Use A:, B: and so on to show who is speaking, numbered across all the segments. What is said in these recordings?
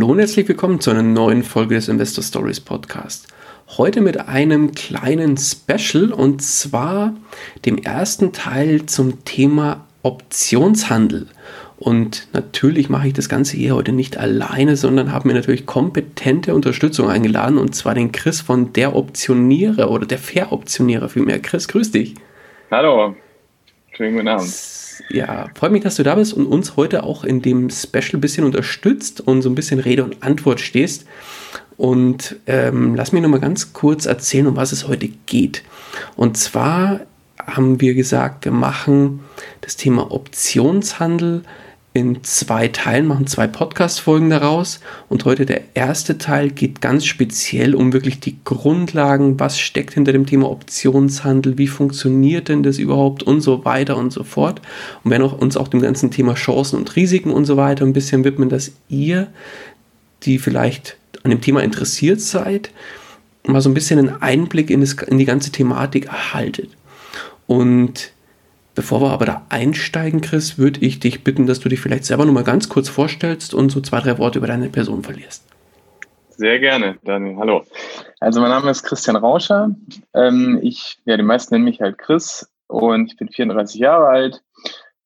A: Hallo und herzlich willkommen zu einer neuen Folge des Investor Stories Podcast. Heute mit einem kleinen Special und zwar dem ersten Teil zum Thema Optionshandel. Und natürlich mache ich das Ganze hier heute nicht alleine, sondern habe mir natürlich kompetente Unterstützung eingeladen und zwar den Chris von der Optionierer oder der Veroptionierer vielmehr. Chris, grüß dich.
B: Hallo, schönen guten Abend
A: ja, freut mich, dass du da bist und uns heute auch in dem Special ein bisschen unterstützt und so ein bisschen Rede und Antwort stehst. Und ähm, lass mich nochmal ganz kurz erzählen, um was es heute geht. Und zwar haben wir gesagt, wir machen das Thema Optionshandel in zwei Teilen, machen zwei Podcast-Folgen daraus. Und heute der erste Teil geht ganz speziell um wirklich die Grundlagen, was steckt hinter dem Thema Optionshandel, wie funktioniert denn das überhaupt und so weiter und so fort. Und werden auch, uns auch dem ganzen Thema Chancen und Risiken und so weiter ein bisschen widmen, dass ihr, die vielleicht an dem Thema interessiert seid, mal so ein bisschen einen Einblick in, das, in die ganze Thematik erhaltet. Und Bevor wir aber da einsteigen, Chris, würde ich dich bitten, dass du dich vielleicht selber noch mal ganz kurz vorstellst und so zwei, drei Worte über deine Person verlierst.
B: Sehr gerne, Daniel. Hallo. Also mein Name ist Christian Rauscher. Ähm, ich, ja, die meisten nennen mich halt Chris und ich bin 34 Jahre alt,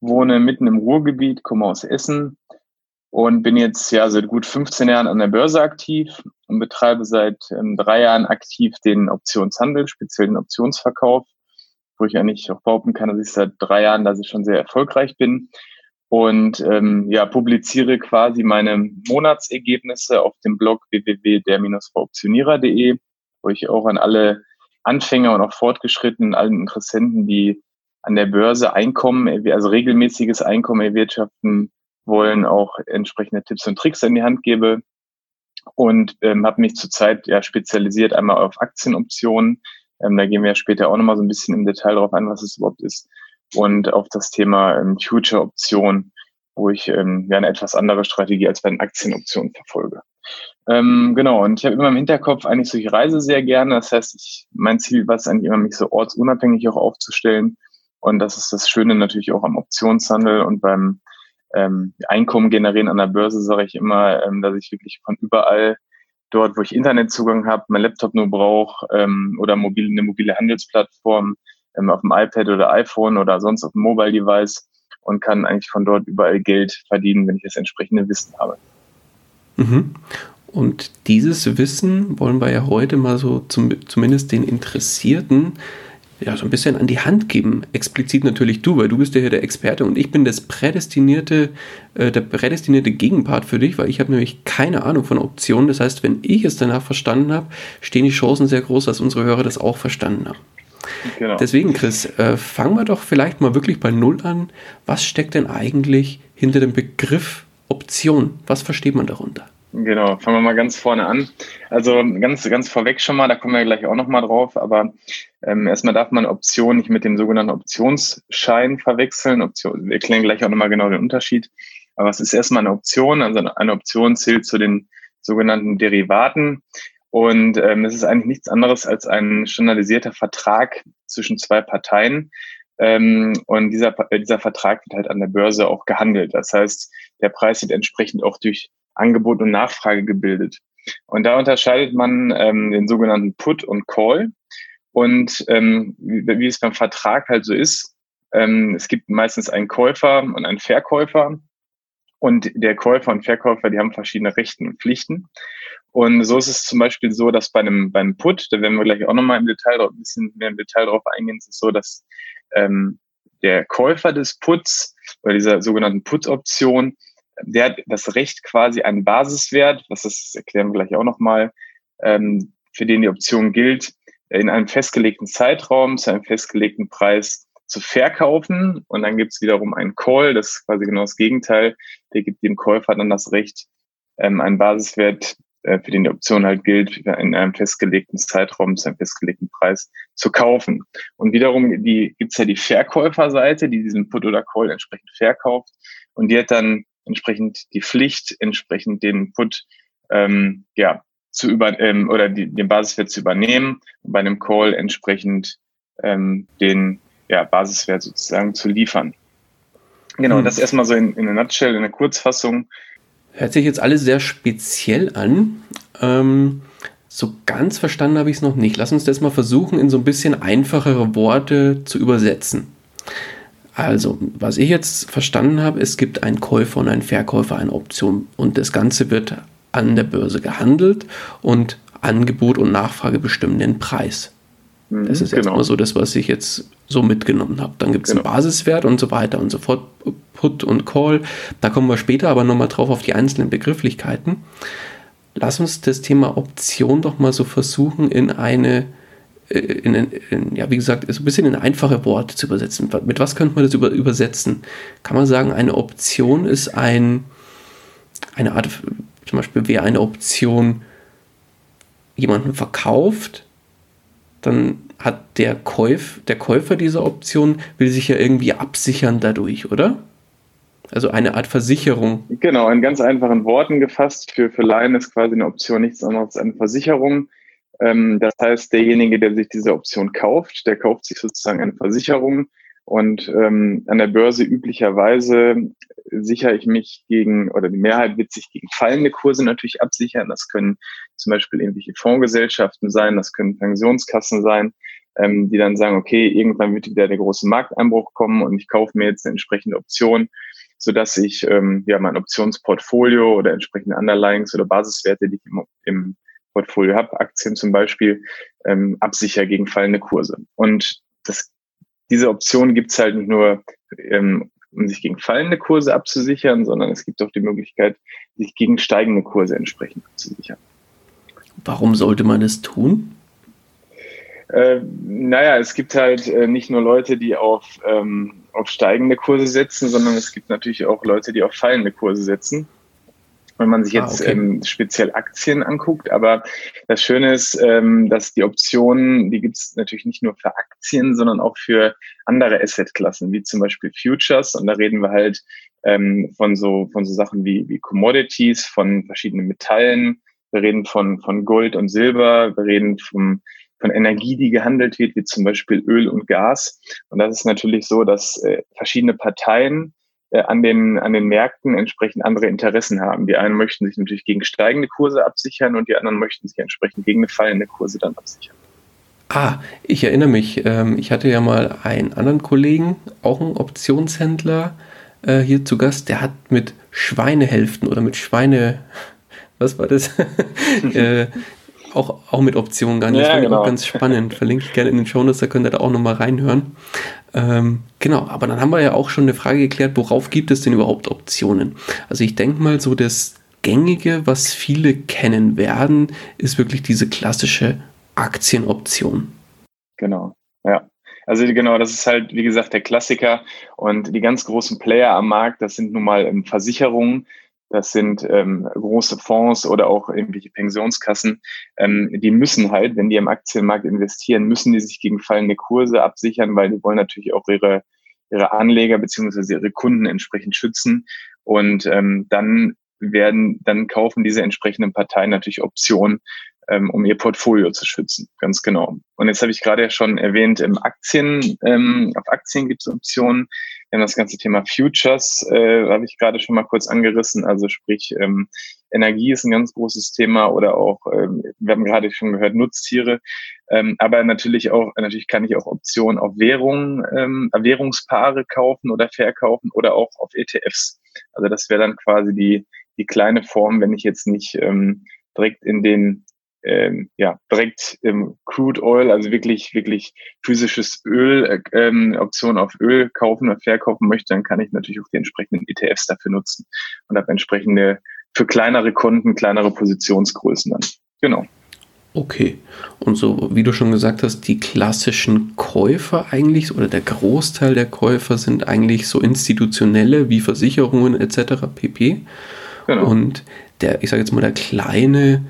B: wohne mitten im Ruhrgebiet, komme aus Essen und bin jetzt ja seit gut 15 Jahren an der Börse aktiv und betreibe seit ähm, drei Jahren aktiv den Optionshandel, speziell den Optionsverkauf wo ich eigentlich auch behaupten kann, dass ich seit drei Jahren, dass ich schon sehr erfolgreich bin. Und ähm, ja, publiziere quasi meine Monatsergebnisse auf dem Blog www.der-optionierer.de, wo ich auch an alle Anfänger und auch fortgeschrittenen, allen Interessenten, die an der Börse Einkommen, also regelmäßiges Einkommen erwirtschaften wollen, auch entsprechende Tipps und Tricks in die Hand gebe. Und ähm, habe mich zurzeit ja spezialisiert einmal auf Aktienoptionen, ähm, da gehen wir ja später auch nochmal so ein bisschen im Detail drauf ein, was es überhaupt ist. Und auf das Thema ähm, Future-Option, wo ich ähm, ja eine etwas andere Strategie als bei den Aktienoptionen verfolge. Ähm, genau, und ich habe immer im Hinterkopf eigentlich so, ich reise sehr gerne. Das heißt, ich, mein Ziel war es eigentlich immer, mich so ortsunabhängig auch aufzustellen. Und das ist das Schöne natürlich auch am Optionshandel und beim ähm, Einkommen generieren an der Börse, sage ich immer, ähm, dass ich wirklich von überall dort, wo ich Internetzugang habe, mein Laptop nur brauche ähm, oder mobile, eine mobile Handelsplattform ähm, auf dem iPad oder iPhone oder sonst auf dem Mobile Device und kann eigentlich von dort überall Geld verdienen, wenn ich das entsprechende Wissen habe.
A: Mhm. Und dieses Wissen wollen wir ja heute mal so zum, zumindest den Interessierten ja, so ein bisschen an die Hand geben. Explizit natürlich du, weil du bist ja hier der Experte und ich bin das prädestinierte, äh, der prädestinierte Gegenpart für dich, weil ich habe nämlich keine Ahnung von Optionen. Das heißt, wenn ich es danach verstanden habe, stehen die Chancen sehr groß, dass unsere Hörer das auch verstanden haben. Genau. Deswegen, Chris, äh, fangen wir doch vielleicht mal wirklich bei Null an. Was steckt denn eigentlich hinter dem Begriff Option? Was versteht man darunter?
B: Genau, fangen wir mal ganz vorne an. Also ganz, ganz vorweg schon mal, da kommen wir gleich auch nochmal drauf, aber ähm, erstmal darf man Option nicht mit dem sogenannten Optionsschein verwechseln. Option, wir erklären gleich auch nochmal genau den Unterschied. Aber es ist erstmal eine Option, also eine Option zählt zu den sogenannten Derivaten. Und ähm, es ist eigentlich nichts anderes als ein standardisierter Vertrag zwischen zwei Parteien. Ähm, und dieser, dieser Vertrag wird halt an der Börse auch gehandelt. Das heißt, der Preis wird entsprechend auch durch Angebot und Nachfrage gebildet. Und da unterscheidet man ähm, den sogenannten Put und Call. Und ähm, wie, wie es beim Vertrag halt so ist, ähm, es gibt meistens einen Käufer und einen Verkäufer. Und der Käufer und Verkäufer, die haben verschiedene Rechten und Pflichten. Und so ist es zum Beispiel so, dass bei einem, beim Put, da werden wir gleich auch nochmal im Detail ein bisschen mehr im Detail drauf eingehen, ist es so, dass ähm, der Käufer des Puts oder dieser sogenannten Put-Option der hat das Recht quasi einen Basiswert, ist, erklären wir gleich auch nochmal, ähm, für den die Option gilt, in einem festgelegten Zeitraum zu einem festgelegten Preis zu verkaufen. Und dann gibt es wiederum einen Call, das ist quasi genau das Gegenteil. Der gibt dem Käufer dann das Recht, ähm, einen Basiswert äh, für den die Option halt gilt, in einem festgelegten Zeitraum zu einem festgelegten Preis zu kaufen. Und wiederum die, gibt's ja die Verkäuferseite, die diesen Put oder Call entsprechend verkauft und die hat dann entsprechend die Pflicht, entsprechend den Put ähm, ja, zu über ähm, oder die, den Basiswert zu übernehmen und bei einem Call entsprechend ähm, den ja, Basiswert sozusagen zu liefern. Genau, hm. das erstmal so in, in einer Nutshell, in einer Kurzfassung.
A: Hört sich jetzt alles sehr speziell an. Ähm, so ganz verstanden habe ich es noch nicht. Lass uns das mal versuchen, in so ein bisschen einfachere Worte zu übersetzen. Also, was ich jetzt verstanden habe, es gibt einen Käufer und einen Verkäufer einer Option und das Ganze wird an der Börse gehandelt und Angebot und Nachfrage bestimmen den Preis. Mhm, das ist genau. erstmal so das, was ich jetzt so mitgenommen habe. Dann gibt es genau. einen Basiswert und so weiter und so fort. Put und Call. Da kommen wir später aber nochmal drauf auf die einzelnen Begrifflichkeiten. Lass uns das Thema Option doch mal so versuchen in eine, in, in, ja, wie gesagt, so ein bisschen in einfache Worte zu übersetzen. Mit was könnte man das über, übersetzen? Kann man sagen, eine Option ist ein, eine Art, zum Beispiel wäre eine Option jemanden verkauft, dann hat der, Käuf, der Käufer dieser Option, will sich ja irgendwie absichern dadurch, oder? Also eine Art Versicherung.
B: Genau, in ganz einfachen Worten gefasst. Für, für Laien ist quasi eine Option nichts anderes als eine Versicherung. Ähm, das heißt, derjenige, der sich diese Option kauft, der kauft sich sozusagen eine Versicherung. Und ähm, an der Börse üblicherweise sichere ich mich gegen, oder die Mehrheit wird sich gegen fallende Kurse natürlich absichern. Das können zum Beispiel irgendwelche Fondsgesellschaften sein, das können Pensionskassen sein, ähm, die dann sagen, okay, irgendwann wird wieder der große Markteinbruch kommen und ich kaufe mir jetzt eine entsprechende Option, sodass ich ähm, ja mein Optionsportfolio oder entsprechende Underlyings oder Basiswerte, die ich im, im Portfolio habe, Aktien zum Beispiel, ähm, absicher gegen fallende Kurse. Und das, diese Option gibt's halt nicht nur, ähm, um sich gegen fallende Kurse abzusichern, sondern es gibt auch die Möglichkeit, sich gegen steigende Kurse entsprechend abzusichern.
A: Warum sollte man das tun?
B: Äh, naja, es gibt halt äh, nicht nur Leute, die auf, ähm, auf steigende Kurse setzen, sondern es gibt natürlich auch Leute, die auf fallende Kurse setzen. Wenn man sich ah, jetzt okay. ähm, speziell Aktien anguckt, aber das Schöne ist, ähm, dass die Optionen, die gibt es natürlich nicht nur für Aktien, sondern auch für andere Assetklassen, wie zum Beispiel Futures. Und da reden wir halt ähm, von so von so Sachen wie, wie Commodities, von verschiedenen Metallen, wir reden von, von Gold und Silber, wir reden vom, von Energie, die gehandelt wird, wie zum Beispiel Öl und Gas. Und das ist natürlich so, dass äh, verschiedene Parteien an, den, an den Märkten entsprechend andere Interessen haben. Die einen möchten sich natürlich gegen steigende Kurse absichern und die anderen möchten sich entsprechend gegen eine fallende Kurse dann absichern.
A: Ah, ich erinnere mich, ähm, ich hatte ja mal einen anderen Kollegen, auch einen Optionshändler, äh, hier zu Gast, der hat mit Schweinehälften oder mit Schweine, was war das? äh, auch, auch mit Optionen nicht. Ja, das genau. auch ganz spannend. Verlinke ich gerne in den Show Notes, da könnt ihr da auch nochmal reinhören. Ähm, genau, aber dann haben wir ja auch schon eine Frage geklärt, worauf gibt es denn überhaupt Optionen? Also ich denke mal, so das Gängige, was viele kennen werden, ist wirklich diese klassische Aktienoption.
B: Genau, ja. Also genau, das ist halt, wie gesagt, der Klassiker. Und die ganz großen Player am Markt, das sind nun mal Versicherungen, das sind ähm, große Fonds oder auch irgendwelche Pensionskassen, ähm, die müssen halt, wenn die im Aktienmarkt investieren, müssen die sich gegen fallende Kurse absichern, weil die wollen natürlich auch ihre, ihre Anleger beziehungsweise ihre Kunden entsprechend schützen. Und ähm, dann werden, dann kaufen diese entsprechenden Parteien natürlich Optionen, ähm, um ihr Portfolio zu schützen. Ganz genau. Und jetzt habe ich gerade ja schon erwähnt, im Aktien, ähm, auf Aktien gibt es Optionen. Haben das ganze Thema Futures, äh, habe ich gerade schon mal kurz angerissen. Also sprich, ähm, Energie ist ein ganz großes Thema oder auch, ähm, wir haben gerade schon gehört, Nutztiere. Ähm, aber natürlich auch, natürlich kann ich auch Optionen auf Währungen, ähm, Währungspaare kaufen oder verkaufen oder auch auf ETFs. Also das wäre dann quasi die, die kleine Form, wenn ich jetzt nicht ähm, direkt in den ähm, ja, direkt ähm, Crude Oil, also wirklich, wirklich physisches Öl, äh, ähm, Option auf Öl kaufen oder verkaufen möchte, dann kann ich natürlich auch die entsprechenden ETFs dafür nutzen und habe entsprechende für kleinere Kunden, kleinere Positionsgrößen dann. Genau.
A: Okay. Und so, wie du schon gesagt hast, die klassischen Käufer eigentlich oder der Großteil der Käufer sind eigentlich so institutionelle wie Versicherungen etc. pp. Genau. Und der, ich sage jetzt mal, der kleine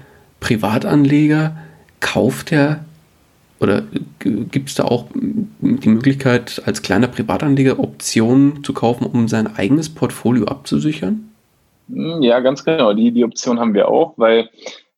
A: Privatanleger, kauft er oder gibt es da auch die Möglichkeit, als kleiner Privatanleger Optionen zu kaufen, um sein eigenes Portfolio abzusichern?
B: Hm, ja, ganz genau. Die, die Option haben wir auch, weil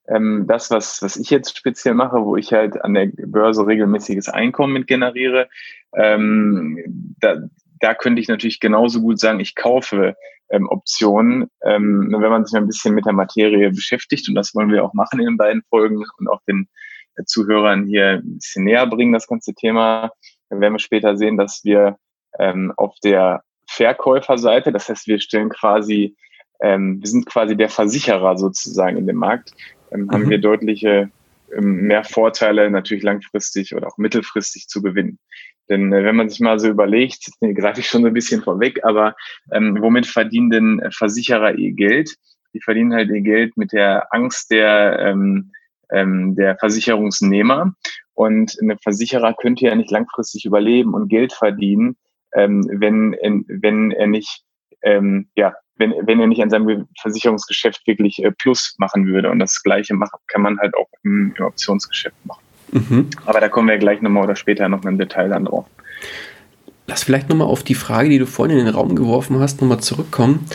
B: ähm, das, was, was ich jetzt speziell mache, wo ich halt an der Börse regelmäßiges Einkommen mit generiere, ähm, da, da könnte ich natürlich genauso gut sagen, ich kaufe ähm, Optionen, ähm, wenn man sich ein bisschen mit der Materie beschäftigt. Und das wollen wir auch machen in den beiden Folgen und auch den äh, Zuhörern hier ein bisschen näher bringen, das ganze Thema. Dann werden wir später sehen, dass wir ähm, auf der Verkäuferseite, das heißt, wir stellen quasi, ähm, wir sind quasi der Versicherer sozusagen in dem Markt, ähm, mhm. haben wir deutliche ähm, mehr Vorteile natürlich langfristig oder auch mittelfristig zu gewinnen. Denn äh, wenn man sich mal so überlegt, greife ich schon so ein bisschen vorweg, aber ähm, womit verdienen denn Versicherer ihr Geld? Die verdienen halt ihr Geld mit der Angst der, ähm, ähm, der Versicherungsnehmer. Und ein Versicherer könnte ja nicht langfristig überleben und Geld verdienen, ähm, wenn, wenn er nicht ähm, ja, wenn, wenn er nicht an seinem Versicherungsgeschäft wirklich äh, Plus machen würde. Und das Gleiche machen, kann man halt auch im, im Optionsgeschäft machen. Mhm. Aber da kommen wir gleich nochmal oder später noch im Detail dann drauf.
A: Lass vielleicht nochmal auf die Frage, die du vorhin in den Raum geworfen hast, nochmal zurückkommen.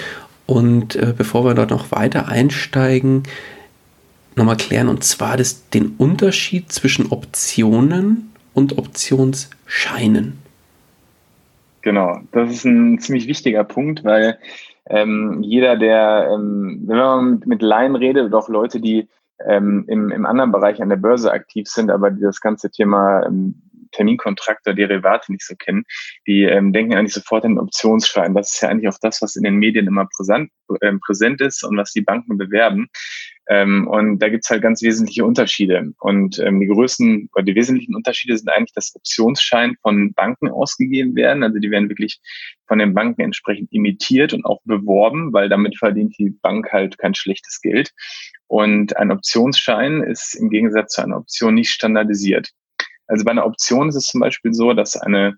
A: Und äh, bevor wir dort noch weiter einsteigen, nochmal klären. Und zwar das, den Unterschied zwischen Optionen und Optionsscheinen.
B: Genau, das ist ein ziemlich wichtiger Punkt, weil ähm, jeder, der, ähm, wenn man mit Laien redet oder auch Leute, die ähm, im, im anderen Bereich an der Börse aktiv sind, aber die das ganze Thema ähm, Terminkontrakte, Derivate nicht so kennen, die ähm, denken eigentlich sofort an Optionsschein. Das ist ja eigentlich auch das, was in den Medien immer präsent, äh, präsent ist und was die Banken bewerben. Ähm, und da gibt's halt ganz wesentliche Unterschiede. Und ähm, die größten oder die wesentlichen Unterschiede sind eigentlich, dass Optionsschein von Banken ausgegeben werden. Also die werden wirklich von den Banken entsprechend imitiert und auch beworben, weil damit verdient die Bank halt kein schlechtes Geld. Und ein Optionsschein ist im Gegensatz zu einer Option nicht standardisiert. Also bei einer Option ist es zum Beispiel so, dass eine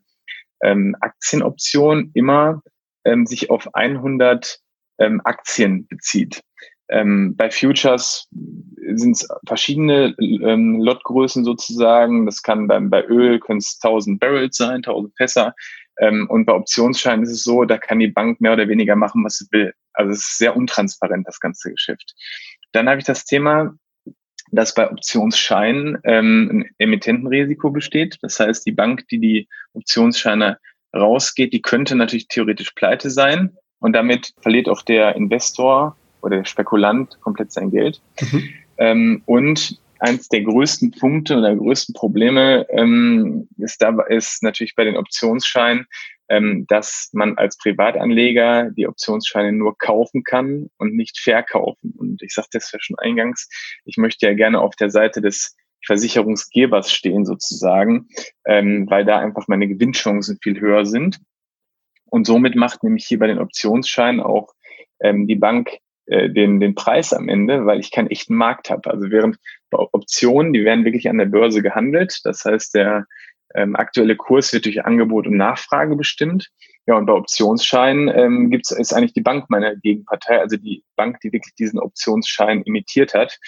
B: ähm, Aktienoption immer ähm, sich auf 100 ähm, Aktien bezieht. Ähm, bei Futures sind es verschiedene ähm, Lotgrößen sozusagen. Das kann beim, bei Öl können es 1000 Barrels sein, 1000 Fässer. Ähm, und bei Optionsscheinen ist es so, da kann die Bank mehr oder weniger machen, was sie will. Also es ist sehr untransparent, das ganze Geschäft. Dann habe ich das Thema, dass bei Optionsscheinen ähm, ein Emittentenrisiko besteht. Das heißt, die Bank, die die Optionsscheine rausgeht, die könnte natürlich theoretisch pleite sein und damit verliert auch der Investor oder der Spekulant komplett sein Geld. Mhm. Ähm, und eins der größten Punkte oder größten Probleme ähm, ist, da, ist natürlich bei den Optionsscheinen, ähm, dass man als Privatanleger die Optionsscheine nur kaufen kann und nicht verkaufen. Und ich sagte es ja schon eingangs, ich möchte ja gerne auf der Seite des Versicherungsgebers stehen sozusagen, ähm, weil da einfach meine Gewinnchancen viel höher sind. Und somit macht nämlich hier bei den Optionsscheinen auch ähm, die Bank äh, den, den Preis am Ende, weil ich keinen echten Markt habe. Also während bei Optionen, die werden wirklich an der Börse gehandelt. Das heißt, der ähm, aktuelle Kurs wird durch Angebot und Nachfrage bestimmt. Ja, und bei Optionsscheinen ähm, gibt's, ist eigentlich die Bank meine Gegenpartei, also die Bank, die wirklich diesen Optionsschein imitiert hat.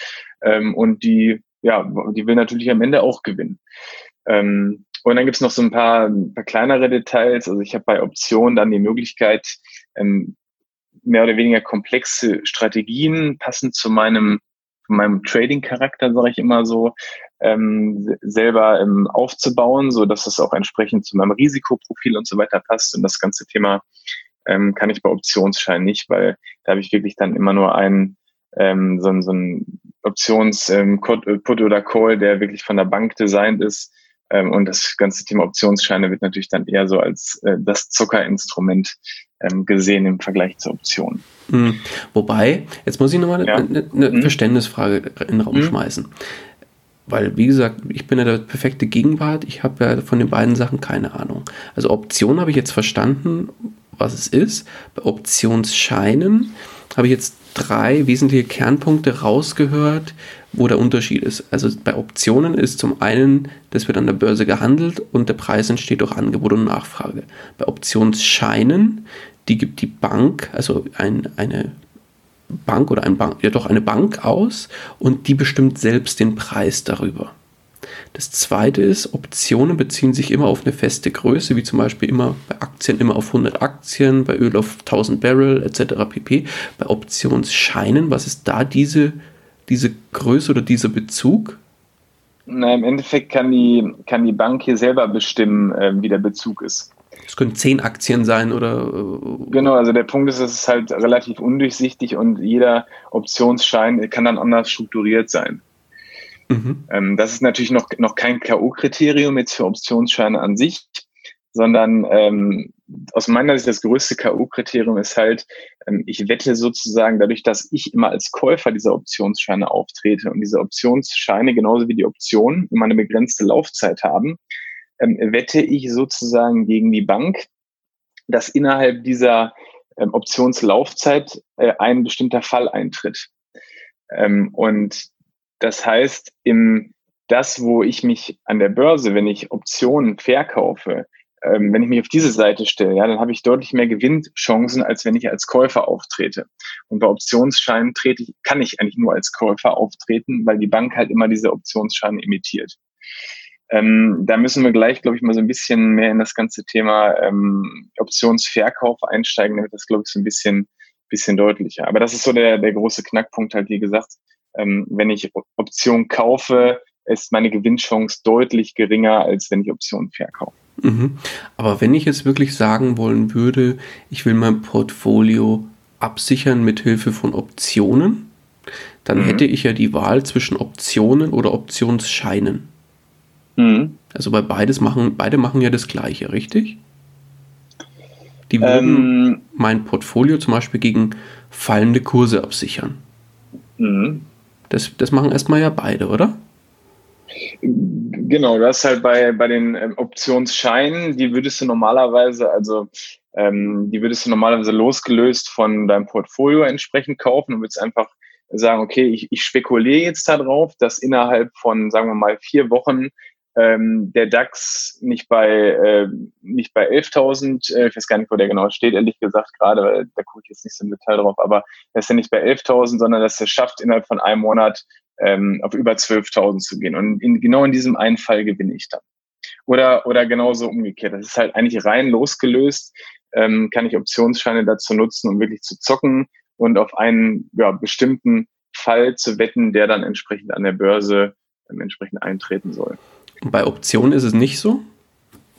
B: Ähm, und die, ja, die will natürlich am Ende auch gewinnen. Ähm, und dann gibt's noch so ein paar, ein paar kleinere Details. Also ich habe bei Optionen dann die Möglichkeit, ähm, mehr oder weniger komplexe Strategien passend zu meinem meinem Trading-Charakter, sage ich immer so, ähm, selber ähm, aufzubauen, so dass es auch entsprechend zu meinem Risikoprofil und so weiter passt. Und das ganze Thema ähm, kann ich bei Optionsscheinen nicht, weil da habe ich wirklich dann immer nur einen ähm, so, so ein Options ähm, Put oder Call, der wirklich von der Bank designt ist. Ähm, und das ganze Thema Optionsscheine wird natürlich dann eher so als äh, das Zuckerinstrument ähm, gesehen im Vergleich zur Option.
A: Mhm. Wobei, jetzt muss ich nochmal eine, ja. eine, eine mhm. Verständnisfrage in den Raum mhm. schmeißen. Weil, wie gesagt, ich bin ja der perfekte Gegenwart. Ich habe ja von den beiden Sachen keine Ahnung. Also Option habe ich jetzt verstanden, was es ist. Bei Optionsscheinen habe ich jetzt drei wesentliche Kernpunkte rausgehört, wo der Unterschied ist. Also bei Optionen ist zum einen, das wird an der Börse gehandelt und der Preis entsteht durch Angebot und Nachfrage. Bei Optionsscheinen, die gibt die Bank, also ein, eine Bank oder ein Bank, ja doch eine Bank aus und die bestimmt selbst den Preis darüber. Das zweite ist, Optionen beziehen sich immer auf eine feste Größe, wie zum Beispiel immer bei Aktien immer auf 100 Aktien, bei Öl auf 1000 Barrel etc. pp. Bei Optionsscheinen, was ist da diese, diese Größe oder dieser Bezug?
B: Na, im Endeffekt kann die, kann die Bank hier selber bestimmen, äh, wie der Bezug ist.
A: Es können zehn Aktien sein oder.
B: Äh, genau, also der Punkt ist, es ist halt relativ undurchsichtig und jeder Optionsschein kann dann anders strukturiert sein. Mhm. Ähm, das ist natürlich noch, noch kein K.O.-Kriterium jetzt für Optionsscheine an sich, sondern ähm, aus meiner Sicht das größte K.O.-Kriterium ist halt, ähm, ich wette sozusagen dadurch, dass ich immer als Käufer dieser Optionsscheine auftrete und diese Optionsscheine genauso wie die Optionen immer eine begrenzte Laufzeit haben, ähm, wette ich sozusagen gegen die Bank, dass innerhalb dieser ähm, Optionslaufzeit äh, ein bestimmter Fall eintritt. Ähm, und das heißt, im das, wo ich mich an der Börse, wenn ich Optionen verkaufe, ähm, wenn ich mich auf diese Seite stelle, ja, dann habe ich deutlich mehr Gewinnchancen, als wenn ich als Käufer auftrete. Und bei Optionsscheinen trete ich, kann ich eigentlich nur als Käufer auftreten, weil die Bank halt immer diese Optionsscheine imitiert. Ähm, da müssen wir gleich, glaube ich, mal so ein bisschen mehr in das ganze Thema ähm, Optionsverkauf einsteigen, damit das, glaube ich, so ein bisschen, bisschen deutlicher. Aber das ist so der, der große Knackpunkt halt, wie gesagt, ähm, wenn ich Optionen kaufe, ist meine Gewinnchance deutlich geringer, als wenn ich Optionen verkaufe.
A: Mhm. Aber wenn ich jetzt wirklich sagen wollen würde, ich will mein Portfolio absichern mit Hilfe von Optionen, dann mhm. hätte ich ja die Wahl zwischen Optionen oder Optionsscheinen. Mhm. Also bei beides machen, beide machen ja das Gleiche, richtig? Die würden ähm, mein Portfolio zum Beispiel gegen fallende Kurse absichern. Mhm. Das, das machen erstmal ja beide, oder?
B: Genau, das ist halt bei, bei den ähm, Optionsscheinen, die würdest du normalerweise, also ähm, die würdest du normalerweise losgelöst von deinem Portfolio entsprechend kaufen und würdest einfach sagen, okay, ich, ich spekuliere jetzt darauf, dass innerhalb von, sagen wir mal, vier Wochen ähm, der DAX nicht bei äh, nicht bei 11.000, äh, ich weiß gar nicht, wo der genau steht, ehrlich gesagt gerade, weil da gucke ich jetzt nicht so im Detail drauf, aber er ist ja nicht bei 11.000, sondern dass er schafft, innerhalb von einem Monat ähm, auf über 12.000 zu gehen. Und in, genau in diesem einen Fall gewinne ich dann. Oder, oder genauso umgekehrt. Das ist halt eigentlich rein losgelöst, ähm, kann ich Optionsscheine dazu nutzen, um wirklich zu zocken und auf einen ja, bestimmten Fall zu wetten, der dann entsprechend an der Börse ähm, entsprechend eintreten soll.
A: Bei Optionen ist es nicht so?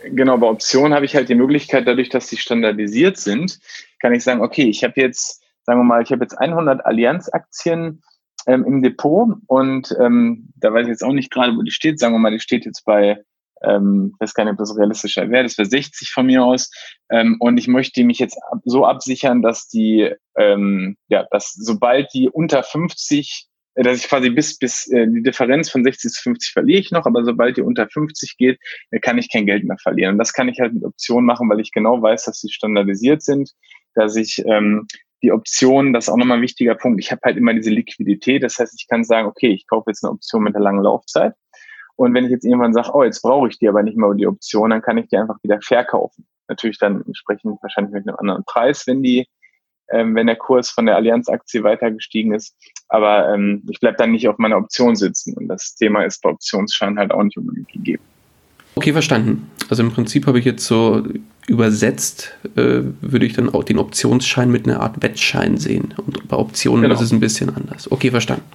B: Genau, bei Optionen habe ich halt die Möglichkeit, dadurch, dass sie standardisiert sind, kann ich sagen, okay, ich habe jetzt, sagen wir mal, ich habe jetzt 100 Allianz-Aktien ähm, im Depot und ähm, da weiß ich jetzt auch nicht gerade, wo die steht. Sagen wir mal, die steht jetzt bei, ähm, weiß gar nicht, ob das realistischer wäre, das wäre 60 von mir aus. Ähm, und ich möchte mich jetzt so absichern, dass die, ähm, ja, dass sobald die unter 50 äh, dass ich quasi bis, bis äh, die Differenz von 60 zu 50 verliere ich noch, aber sobald die unter 50 geht, äh, kann ich kein Geld mehr verlieren. Und das kann ich halt mit Optionen machen, weil ich genau weiß, dass sie standardisiert sind, dass ich ähm, die Option, das ist auch nochmal ein wichtiger Punkt, ich habe halt immer diese Liquidität, das heißt, ich kann sagen, okay, ich kaufe jetzt eine Option mit einer langen Laufzeit und wenn ich jetzt irgendwann sage, oh, jetzt brauche ich die aber nicht mehr die Option, dann kann ich die einfach wieder verkaufen. Natürlich dann entsprechend wahrscheinlich mit einem anderen Preis, wenn die ähm, wenn der Kurs von der Allianz-Aktie weiter gestiegen ist. Aber ähm, ich bleibe dann nicht auf meiner Option sitzen. Und das Thema ist bei Optionsscheinen halt auch nicht unbedingt gegeben.
A: Okay, verstanden. Also im Prinzip habe ich jetzt so übersetzt, äh, würde ich dann auch den Optionsschein mit einer Art Wettschein sehen. Und bei Optionen genau. ist es ein bisschen anders. Okay, verstanden.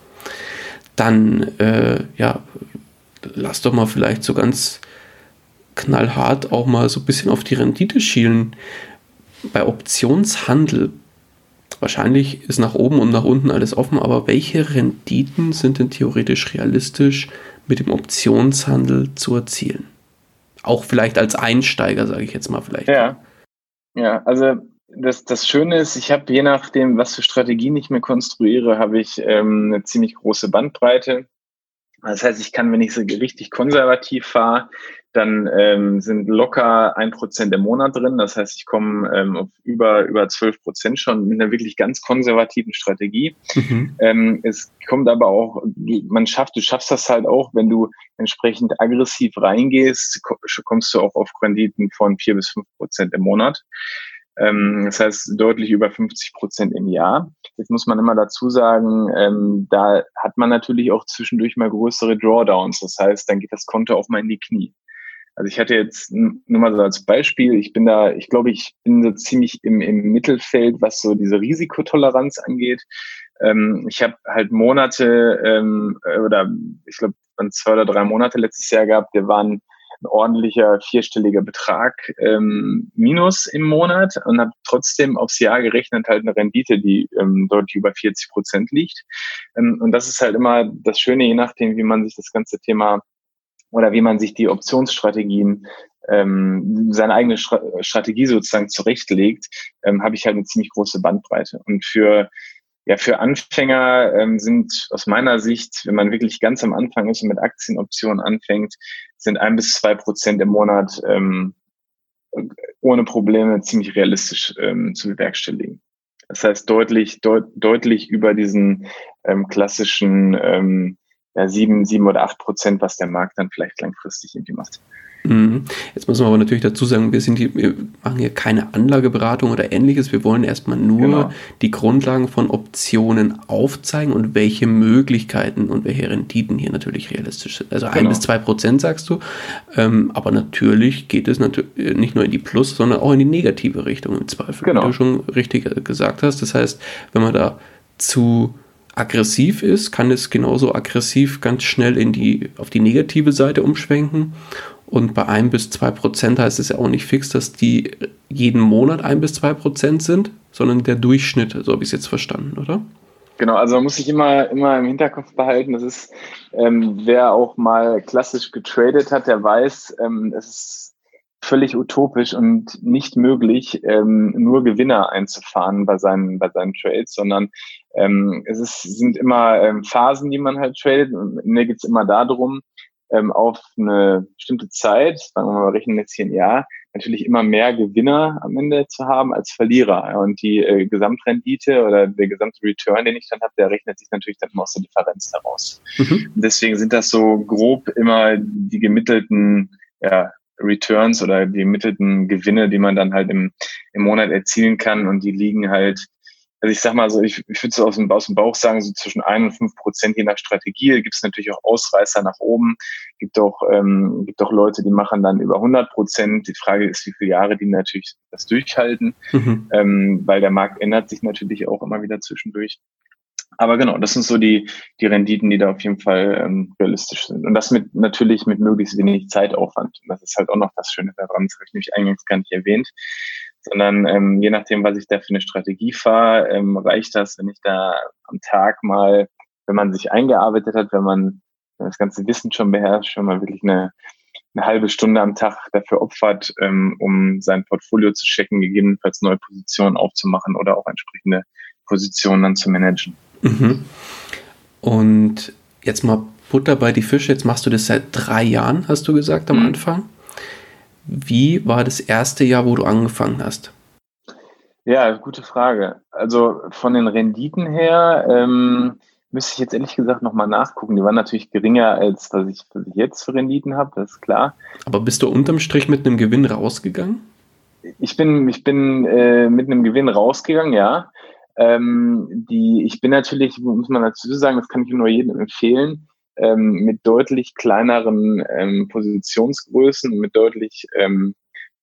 A: Dann, äh, ja, lass doch mal vielleicht so ganz knallhart auch mal so ein bisschen auf die Rendite schielen. Bei Optionshandel Wahrscheinlich ist nach oben und nach unten alles offen, aber welche Renditen sind denn theoretisch realistisch mit dem Optionshandel zu erzielen? Auch vielleicht als Einsteiger, sage ich jetzt mal vielleicht.
B: Ja, ja also das, das Schöne ist, ich habe je nachdem, was für Strategien ich mir konstruiere, habe ich ähm, eine ziemlich große Bandbreite. Das heißt, ich kann, wenn ich so richtig konservativ fahre, dann ähm, sind locker ein Prozent im Monat drin. Das heißt, ich komme ähm, auf über über zwölf Prozent schon mit einer wirklich ganz konservativen Strategie. Mhm. Ähm, es kommt aber auch, man schafft, du schaffst das halt auch, wenn du entsprechend aggressiv reingehst, kommst du auch auf Renditen von vier bis fünf Prozent im Monat. Ähm, das heißt deutlich über 50 Prozent im Jahr. Jetzt muss man immer dazu sagen, ähm, da hat man natürlich auch zwischendurch mal größere Drawdowns. Das heißt, dann geht das Konto auch mal in die Knie. Also ich hatte jetzt nur mal so als Beispiel, ich bin da, ich glaube, ich bin so ziemlich im, im Mittelfeld, was so diese Risikotoleranz angeht. Ähm, ich habe halt Monate ähm, oder ich glaube, zwei oder drei Monate letztes Jahr gehabt, der waren ein ordentlicher vierstelliger Betrag ähm, minus im Monat und habe trotzdem aufs Jahr gerechnet halt eine Rendite, die ähm, deutlich über 40 Prozent liegt. Ähm, und das ist halt immer das Schöne, je nachdem, wie man sich das ganze Thema oder wie man sich die Optionsstrategien ähm, seine eigene Strategie sozusagen zurechtlegt, ähm, habe ich halt eine ziemlich große Bandbreite. Und für ja, für Anfänger ähm, sind aus meiner Sicht, wenn man wirklich ganz am Anfang ist und mit Aktienoptionen anfängt, sind ein bis zwei Prozent im Monat ähm, ohne Probleme ziemlich realistisch ähm, zu bewerkstelligen. Das heißt deutlich, deut deutlich über diesen ähm, klassischen ähm, ja, sieben, sieben oder acht Prozent, was der Markt dann vielleicht langfristig irgendwie macht.
A: Mhm. Jetzt muss man aber natürlich dazu sagen, wir, sind hier, wir machen hier keine Anlageberatung oder ähnliches. Wir wollen erstmal nur genau. die Grundlagen von Optionen aufzeigen und welche Möglichkeiten und welche Renditen hier natürlich realistisch sind. Also genau. ein bis zwei Prozent sagst du. Ähm, aber natürlich geht es natürlich nicht nur in die Plus, sondern auch in die negative Richtung im Zweifel, genau. wie du schon richtig gesagt hast. Das heißt, wenn man da zu aggressiv ist, kann es genauso aggressiv ganz schnell in die, auf die negative Seite umschwenken. Und bei 1 bis 2 Prozent heißt es ja auch nicht fix, dass die jeden Monat 1 bis 2 Prozent sind, sondern der Durchschnitt, so habe ich es jetzt verstanden, oder?
B: Genau, also man muss sich immer, immer im Hinterkopf behalten, das ist, ähm, wer auch mal klassisch getradet hat, der weiß, ähm, es ist völlig utopisch und nicht möglich, ähm, nur Gewinner einzufahren bei seinen, bei seinen Trades, sondern ähm, es ist, sind immer ähm, Phasen, die man halt tradet. Und mir geht es immer darum, ähm, auf eine bestimmte Zeit, sagen wir mal, rechnen jetzt hier ein Jahr, natürlich immer mehr Gewinner am Ende zu haben als Verlierer. Und die äh, Gesamtrendite oder der gesamte Return, den ich dann habe, der rechnet sich natürlich dann immer aus der Differenz daraus. Mhm. deswegen sind das so grob immer die gemittelten ja, Returns oder die gemittelten Gewinne, die man dann halt im, im Monat erzielen kann. Und die liegen halt also ich sag mal so, ich, ich würde so aus dem, aus dem Bauch sagen, so zwischen ein und fünf Prozent je nach Strategie. Gibt es natürlich auch Ausreißer nach oben. Gibt auch, ähm, gibt auch Leute, die machen dann über 100 Prozent. Die Frage ist, wie viele Jahre die natürlich das durchhalten, mhm. ähm, weil der Markt ändert sich natürlich auch immer wieder zwischendurch. Aber genau, das sind so die, die Renditen, die da auf jeden Fall ähm, realistisch sind. Und das mit natürlich mit möglichst wenig Zeitaufwand. Und das ist halt auch noch das Schöne daran, das habe ich nämlich eingangs gar nicht erwähnt sondern ähm, je nachdem, was ich da für eine Strategie fahre, ähm, reicht das, wenn ich da am Tag mal, wenn man sich eingearbeitet hat, wenn man das ganze Wissen schon beherrscht, wenn man wirklich eine, eine halbe Stunde am Tag dafür opfert, ähm, um sein Portfolio zu checken, gegebenenfalls neue Positionen aufzumachen oder auch entsprechende Positionen dann zu managen.
A: Mhm. Und jetzt mal Butter bei die Fische. Jetzt machst du das seit drei Jahren, hast du gesagt am mhm. Anfang. Wie war das erste Jahr, wo du angefangen hast?
B: Ja, gute Frage. Also von den Renditen her ähm, müsste ich jetzt ehrlich gesagt nochmal nachgucken. Die waren natürlich geringer als was ich, was ich jetzt für Renditen habe, das ist klar.
A: Aber bist du unterm Strich mit einem Gewinn rausgegangen?
B: Ich bin, ich bin äh, mit einem Gewinn rausgegangen, ja. Ähm, die, ich bin natürlich, muss man dazu sagen, das kann ich nur jedem empfehlen ähm, mit deutlich kleineren ähm, Positionsgrößen, mit deutlich, ähm,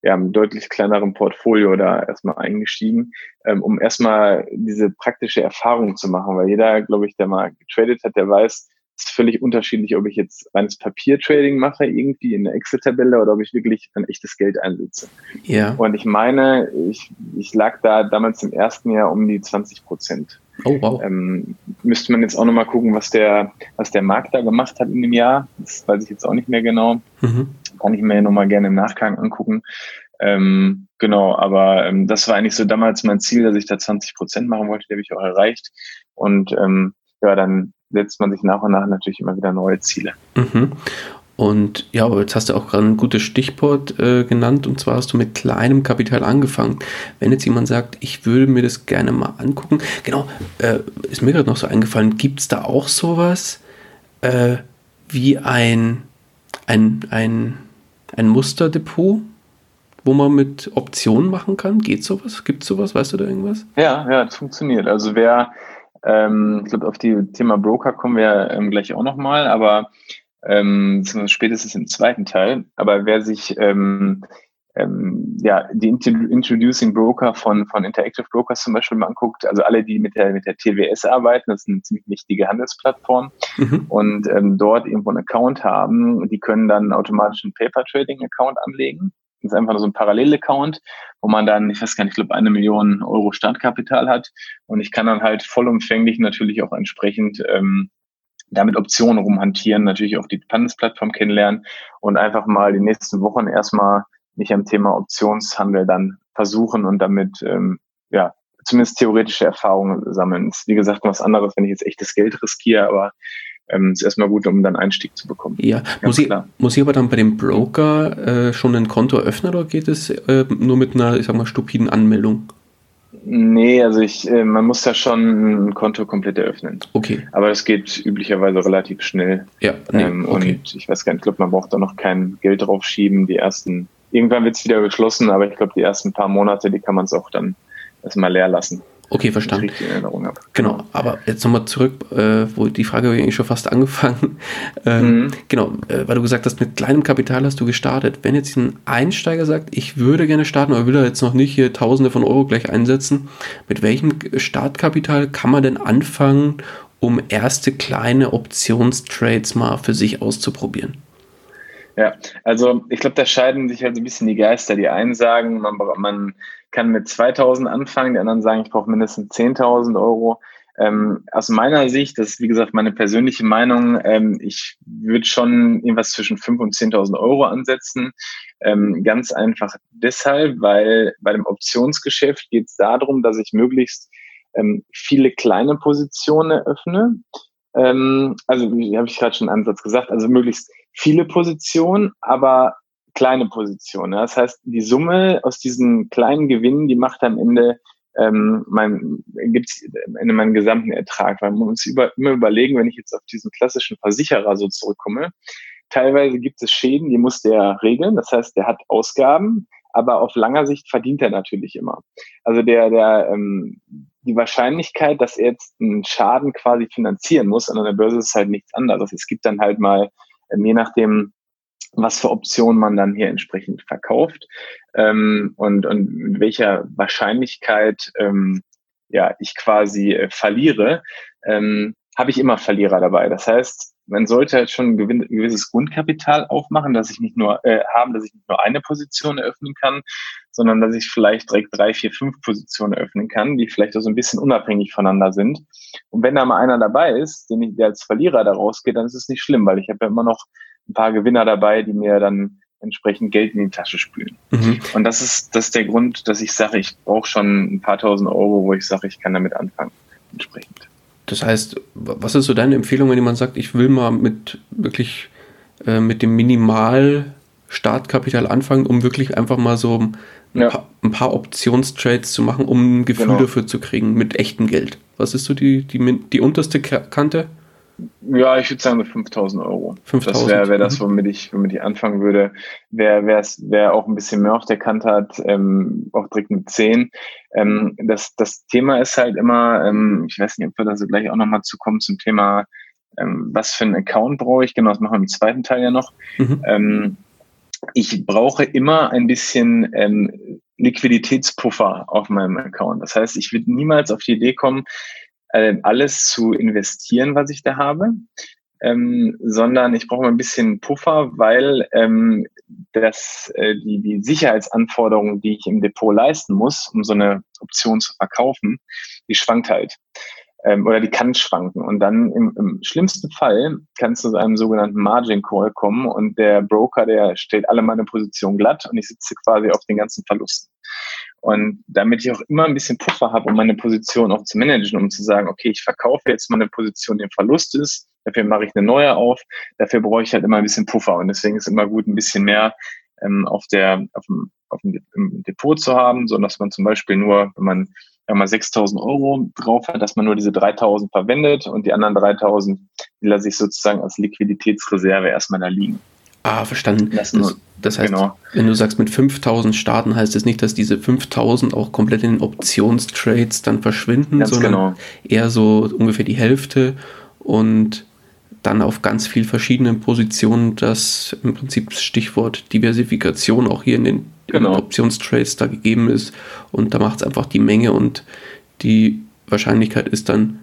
B: ja, mit deutlich kleinerem Portfolio da erstmal eingestiegen, ähm, um erstmal diese praktische Erfahrung zu machen, weil jeder, glaube ich, der mal getradet hat, der weiß, ist völlig unterschiedlich, ob ich jetzt reines Papiertrading mache, irgendwie in der Excel-Tabelle oder ob ich wirklich ein echtes Geld einsetze. Ja. Und ich meine, ich, ich lag da damals im ersten Jahr um die 20 Prozent. Oh, wow. Ähm, müsste man jetzt auch nochmal gucken, was der, was der Markt da gemacht hat in dem Jahr. Das weiß ich jetzt auch nicht mehr genau. Mhm. Kann ich mir ja nochmal gerne im Nachgang angucken. Ähm, genau, aber ähm, das war eigentlich so damals mein Ziel, dass ich da 20 Prozent machen wollte, die habe ich auch erreicht. Und ähm, ja, dann setzt man sich nach und nach natürlich immer wieder neue Ziele.
A: Mhm. Und ja, aber jetzt hast du auch gerade ein gutes Stichwort äh, genannt und zwar hast du mit kleinem Kapital angefangen. Wenn jetzt jemand sagt, ich würde mir das gerne mal angucken, genau, äh, ist mir gerade noch so eingefallen, gibt es da auch sowas äh, wie ein, ein, ein, ein Musterdepot? wo man mit Optionen machen kann? Geht sowas? Gibt sowas? Weißt du da irgendwas?
B: Ja, ja, das funktioniert. Also wer, ähm, ich glaube, auf die Thema Broker kommen wir ähm, gleich auch nochmal, aber ähm, spätestens im zweiten Teil. Aber wer sich ähm, ähm, ja, die Introducing Broker von, von Interactive Brokers zum Beispiel mal anguckt, also alle, die mit der, mit der TWS arbeiten, das ist eine ziemlich wichtige Handelsplattform mhm. und ähm, dort irgendwo einen Account haben, die können dann automatisch einen Paper Trading Account anlegen. Ist einfach nur so ein Parallel-Account, wo man dann, ich weiß gar nicht, ich glaube, eine Million Euro Startkapital hat. Und ich kann dann halt vollumfänglich natürlich auch entsprechend ähm, damit Optionen rumhantieren, natürlich auch die Handelsplattform kennenlernen und einfach mal die nächsten Wochen erstmal mich am Thema Optionshandel dann versuchen und damit ähm, ja zumindest theoretische Erfahrungen sammeln. Ist wie gesagt was anderes, wenn ich jetzt echtes Geld riskiere, aber ähm, ist erstmal gut, um dann Einstieg zu bekommen.
A: Ja, muss ich, muss ich aber dann bei dem Broker äh, schon ein Konto öffnen oder geht es äh, nur mit einer, ich sag mal, stupiden Anmeldung?
B: Nee, also ich, äh, man muss da schon ein Konto komplett eröffnen.
A: Okay.
B: Aber das geht üblicherweise relativ schnell.
A: Ja,
B: nee, ähm, okay. Und ich weiß gar nicht, ich glaube, man braucht da noch kein Geld drauf schieben. Die ersten irgendwann wird es wieder geschlossen, aber ich glaube, die ersten paar Monate, die kann man es auch dann erstmal leer lassen.
A: Okay, verstanden. Ich in Erinnerung habe. Genau, aber jetzt nochmal zurück, äh, wo die Frage habe ich eigentlich schon fast angefangen. Ähm, mhm. Genau, äh, weil du gesagt hast, mit kleinem Kapital hast du gestartet. Wenn jetzt ein Einsteiger sagt, ich würde gerne starten, aber will da jetzt noch nicht hier Tausende von Euro gleich einsetzen, mit welchem Startkapital kann man denn anfangen, um erste kleine Optionstrades mal für sich auszuprobieren?
B: Ja, also ich glaube, da scheiden sich halt so ein bisschen die Geister. Die einen sagen, man, man kann mit 2000 anfangen, die anderen sagen, ich brauche mindestens 10.000 Euro. Ähm, aus meiner Sicht, das ist wie gesagt meine persönliche Meinung, ähm, ich würde schon irgendwas zwischen 5.000 und 10.000 Euro ansetzen. Ähm, ganz einfach deshalb, weil bei dem Optionsgeschäft geht es darum, dass ich möglichst ähm, viele kleine Positionen eröffne. Ähm, also, wie habe ich gerade schon einen Ansatz gesagt, also möglichst viele Positionen, aber kleine Positionen. Das heißt, die Summe aus diesen kleinen Gewinnen, die macht am Ende ähm, mein, gibt's in meinen gesamten Ertrag. Weil man muss über, immer überlegen, wenn ich jetzt auf diesen klassischen Versicherer so zurückkomme, teilweise gibt es Schäden, die muss der regeln. Das heißt, der hat Ausgaben, aber auf langer Sicht verdient er natürlich immer. Also der, der, ähm, die Wahrscheinlichkeit, dass er jetzt einen Schaden quasi finanzieren muss an der Börse ist halt nichts anderes. Es gibt dann halt mal ähm, je nachdem, was für Optionen man dann hier entsprechend verkauft ähm, und, und mit welcher Wahrscheinlichkeit ähm, ja, ich quasi äh, verliere, ähm, habe ich immer Verlierer dabei. Das heißt, man sollte halt schon ein gewisses Grundkapital aufmachen, dass ich nicht nur äh, haben, dass ich nicht nur eine Position eröffnen kann, sondern dass ich vielleicht direkt drei, vier, fünf Positionen eröffnen kann, die vielleicht auch so ein bisschen unabhängig voneinander sind. Und wenn da mal einer dabei ist, den ich, der als Verlierer da rausgeht, dann ist es nicht schlimm, weil ich habe ja immer noch ein paar Gewinner dabei, die mir dann entsprechend Geld in die Tasche spülen. Mhm. Und das ist, das ist der Grund, dass ich sage, ich brauche schon ein paar tausend Euro, wo ich sage, ich kann damit anfangen. Entsprechend.
A: Das heißt, was ist so deine Empfehlung, wenn jemand sagt, ich will mal mit wirklich äh, mit dem Minimal-Startkapital anfangen, um wirklich einfach mal so ein, ja. paar, ein paar Optionstrades zu machen, um ein Gefühl genau. dafür zu kriegen mit echtem Geld? Was ist so die, die, die unterste Kante?
B: Ja, ich würde sagen mit 5000 Euro. 5000. Das wäre wär das, mhm. womit ich, womit ich anfangen würde. Wer, wer auch ein bisschen mehr auf der Kante hat, ähm, auch direkt mit 10. Ähm, das, das Thema ist halt immer, ähm, ich weiß nicht, ob wir da so gleich auch nochmal zukommen zum Thema, ähm, was für einen Account brauche ich. Genau, das machen wir im zweiten Teil ja noch. Mhm. Ähm, ich brauche immer ein bisschen ähm, Liquiditätspuffer auf meinem Account. Das heißt, ich würde niemals auf die Idee kommen, äh, alles zu investieren, was ich da habe, ähm, sondern ich brauche ein bisschen Puffer, weil ähm, das, äh, die, die Sicherheitsanforderungen, die ich im Depot leisten muss, um so eine Option zu verkaufen, die schwankt halt ähm, oder die kann schwanken. Und dann im, im schlimmsten Fall kann es zu einem sogenannten Margin Call kommen und der Broker, der stellt alle meine Position glatt und ich sitze quasi auf den ganzen Verlusten. Und damit ich auch immer ein bisschen Puffer habe, um meine Position auch zu managen, um zu sagen, okay, ich verkaufe jetzt meine Position, die im Verlust ist, dafür mache ich eine neue auf, dafür brauche ich halt immer ein bisschen Puffer. Und deswegen ist immer gut, ein bisschen mehr ähm, auf der, auf dem, auf dem Depot zu haben, so dass man zum Beispiel nur, wenn man ja mal 6.000 Euro drauf hat, dass man nur diese 3.000 verwendet und die anderen 3.000, die lasse ich sozusagen als Liquiditätsreserve erstmal da liegen.
A: Ah, verstanden. Das, das, das heißt, genau. wenn du sagst, mit 5000 starten, heißt das nicht, dass diese 5000 auch komplett in den Optionstrades dann verschwinden, Ganz sondern genau. eher so ungefähr die Hälfte und dann auf ganz viel verschiedenen Positionen das im Prinzip Stichwort Diversifikation auch hier in den, genau. Optionstrades da gegeben ist und da macht es einfach die Menge und die Wahrscheinlichkeit ist dann,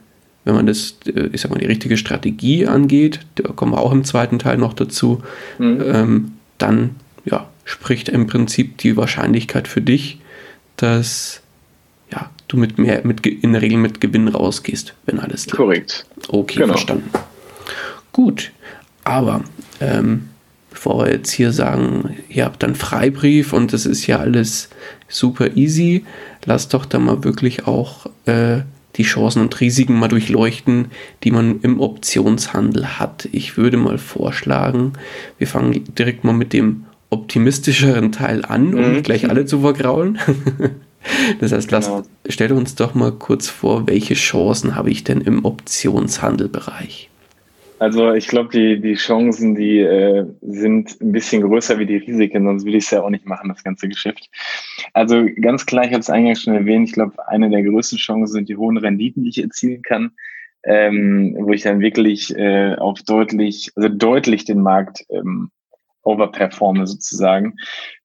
A: wenn man das, äh, ich sag mal, die richtige Strategie angeht, da kommen wir auch im zweiten Teil noch dazu, mhm. ähm, dann ja, spricht im Prinzip die Wahrscheinlichkeit für dich, dass ja, du mit mehr, mit, in der Regel mit Gewinn rausgehst, wenn alles
B: klar. Korrekt.
A: Okay, genau. verstanden. Gut, aber ähm, bevor wir jetzt hier sagen, ihr habt dann Freibrief und das ist ja alles super easy, lasst doch da mal wirklich auch äh, die Chancen und Risiken mal durchleuchten, die man im Optionshandel hat. Ich würde mal vorschlagen, wir fangen direkt mal mit dem optimistischeren Teil an, um mhm. gleich alle zu vergraulen. das heißt, lasst, genau. stell uns doch mal kurz vor, welche Chancen habe ich denn im Optionshandelbereich?
B: Also ich glaube, die, die Chancen, die äh, sind ein bisschen größer wie die Risiken, sonst würde ich es ja auch nicht machen, das ganze Geschäft. Also ganz klar, ich habe es eingangs schon erwähnt, ich glaube, eine der größten Chancen sind die hohen Renditen, die ich erzielen kann, ähm, wo ich dann wirklich äh, auf deutlich, also deutlich den Markt ähm, overperforme sozusagen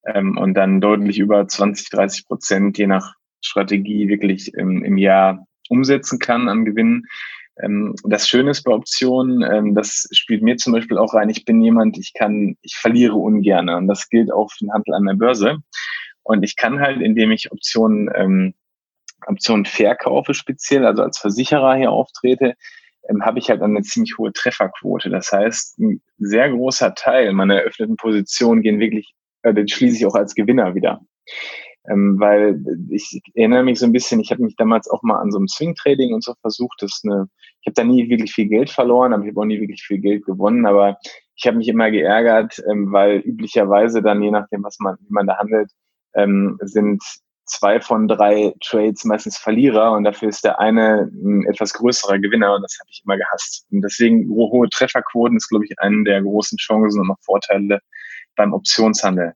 B: ähm, und dann deutlich über 20, 30 Prozent je nach Strategie wirklich im, im Jahr umsetzen kann an Gewinnen. Ähm, das Schöne ist bei Optionen, ähm, das spielt mir zum Beispiel auch rein. Ich bin jemand, ich kann, ich verliere ungern. Und das gilt auch für den Handel an der Börse. Und ich kann halt, indem ich Optionen, ähm, Optionen verkaufe speziell, also als Versicherer hier auftrete, ähm, habe ich halt eine ziemlich hohe Trefferquote. Das heißt, ein sehr großer Teil meiner eröffneten Positionen gehen wirklich, äh, den schließe ich auch als Gewinner wieder. Ähm, weil ich erinnere mich so ein bisschen, ich habe mich damals auch mal an so einem Swing-Trading und so versucht. Das eine, ich habe da nie wirklich viel Geld verloren, aber ich habe auch nie wirklich viel Geld gewonnen. Aber ich habe mich immer geärgert, ähm, weil üblicherweise dann, je nachdem, was man, wie man da handelt, ähm, sind zwei von drei Trades meistens Verlierer und dafür ist der eine ein etwas größerer Gewinner und das habe ich immer gehasst. Und deswegen hohe Trefferquoten ist, glaube ich, eine der großen Chancen und auch Vorteile beim Optionshandel.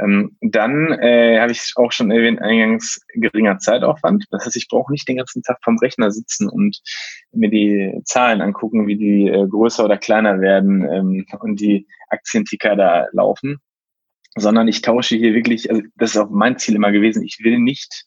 B: Ähm, dann äh, habe ich auch schon erwähnt, eingangs geringer Zeitaufwand. Das heißt, ich brauche nicht den ganzen Tag vom Rechner sitzen und mir die Zahlen angucken, wie die äh, größer oder kleiner werden ähm, und die Aktienticker da laufen, sondern ich tausche hier wirklich, also das ist auch mein Ziel immer gewesen, ich will nicht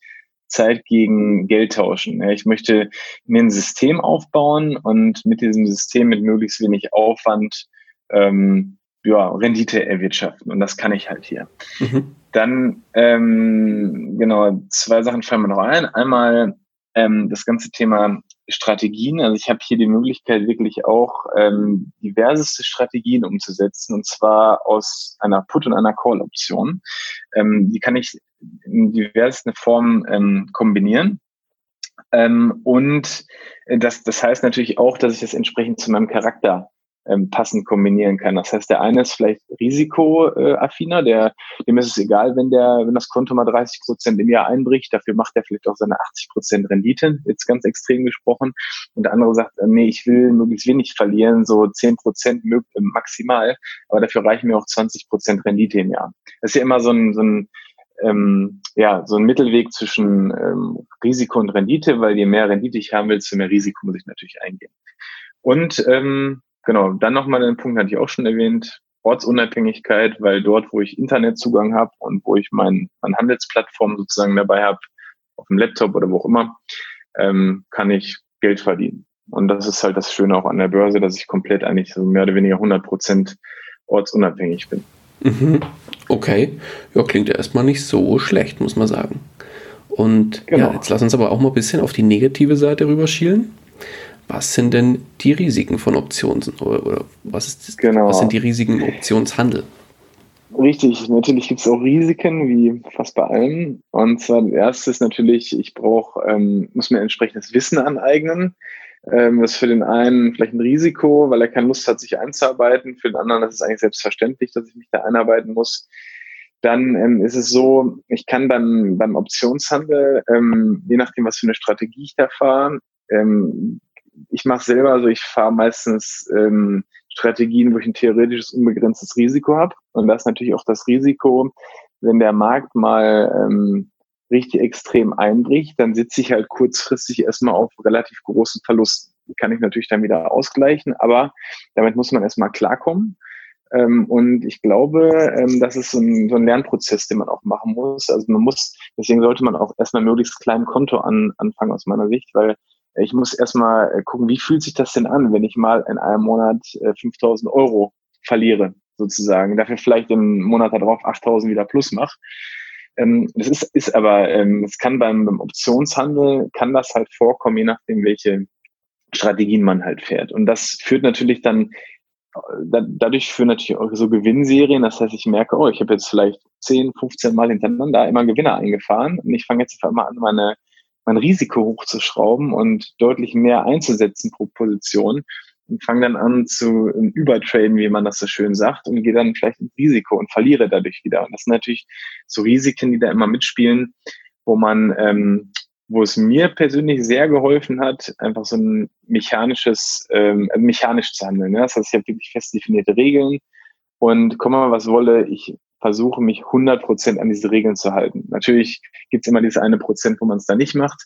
B: Zeit gegen Geld tauschen. Ich möchte mir ein System aufbauen und mit diesem System mit möglichst wenig Aufwand ähm, ja, Rendite erwirtschaften. Und das kann ich halt hier. Mhm. Dann, ähm, genau, zwei Sachen fallen mir noch ein. Einmal ähm, das ganze Thema Strategien. Also ich habe hier die Möglichkeit, wirklich auch ähm, diverseste Strategien umzusetzen, und zwar aus einer Put- und einer Call-Option. Ähm, die kann ich in diversesten Formen ähm, kombinieren. Ähm, und das, das heißt natürlich auch, dass ich das entsprechend zu meinem Charakter ähm, passend kombinieren kann. Das heißt, der eine ist vielleicht risikoaffiner, der, dem ist es egal, wenn der, wenn das Konto mal 30 Prozent im Jahr einbricht, dafür macht er vielleicht auch seine 80 Prozent Rendite, jetzt ganz extrem gesprochen. Und der andere sagt, äh, nee, ich will möglichst wenig verlieren, so 10 Prozent maximal, aber dafür reichen mir auch 20 Prozent Rendite im Jahr. Das ist ja immer so ein, so ein ähm, ja, so ein Mittelweg zwischen ähm, Risiko und Rendite, weil je mehr Rendite ich haben will, desto mehr Risiko muss ich natürlich eingehen. Und ähm, Genau, dann nochmal den Punkt, hatte ich auch schon erwähnt, Ortsunabhängigkeit, weil dort, wo ich Internetzugang habe und wo ich mein, meine Handelsplattform sozusagen dabei habe, auf dem Laptop oder wo auch immer, ähm, kann ich Geld verdienen. Und das ist halt das Schöne auch an der Börse, dass ich komplett eigentlich so mehr oder weniger 100 Prozent ortsunabhängig bin.
A: Mhm. Okay, ja, klingt ja erstmal nicht so schlecht, muss man sagen. Und genau. ja, jetzt lass uns aber auch mal ein bisschen auf die negative Seite rüberschielen was sind denn die Risiken von Optionen oder, oder was, ist, genau. was sind die Risiken Optionshandel?
B: Richtig, natürlich gibt es auch Risiken, wie fast bei allem. Und zwar das erste ist natürlich, ich brauche, ähm, muss mir entsprechendes Wissen aneignen. Ähm, das ist für den einen vielleicht ein Risiko, weil er keine Lust hat, sich einzuarbeiten. Für den anderen ist es eigentlich selbstverständlich, dass ich mich da einarbeiten muss. Dann ähm, ist es so, ich kann beim, beim Optionshandel, ähm, je nachdem, was für eine Strategie ich da fahre, ähm, ich mache selber, also ich fahre meistens ähm, Strategien, wo ich ein theoretisches unbegrenztes Risiko habe. Und das ist natürlich auch das Risiko, wenn der Markt mal ähm, richtig extrem einbricht, dann sitze ich halt kurzfristig erstmal auf relativ großen Verlusten. Die kann ich natürlich dann wieder ausgleichen, aber damit muss man erstmal klarkommen. Ähm, und ich glaube, ähm, das ist so ein, so ein Lernprozess, den man auch machen muss. Also man muss, deswegen sollte man auch erstmal möglichst klein Konto an, anfangen aus meiner Sicht, weil ich muss erstmal äh, gucken, wie fühlt sich das denn an, wenn ich mal in einem Monat 5000 äh, Euro verliere, sozusagen. Dafür vielleicht im Monat darauf 8000 wieder plus mache. Ähm, das ist, ist aber, ähm, es kann beim, beim Optionshandel, kann das halt vorkommen, je nachdem, welche Strategien man halt fährt. Und das führt natürlich dann, da, dadurch führen natürlich auch so Gewinnserien. Das heißt, ich merke, oh, ich habe jetzt vielleicht 10, 15 Mal hintereinander immer Gewinner eingefahren und ich fange jetzt auf einmal an, meine, mein Risiko hochzuschrauben und deutlich mehr einzusetzen pro Position und fange dann an zu um, übertraden, wie man das so schön sagt, und gehe dann vielleicht ins Risiko und verliere dadurch wieder. Und das sind natürlich so Risiken, die da immer mitspielen, wo man, ähm, wo es mir persönlich sehr geholfen hat, einfach so ein mechanisches, ähm, mechanisch zu handeln. Ne? Das heißt, ich habe wirklich fest definierte Regeln und komme mal, was wolle, ich versuche mich 100% an diese Regeln zu halten. Natürlich gibt es immer dieses eine Prozent, wo man es da nicht macht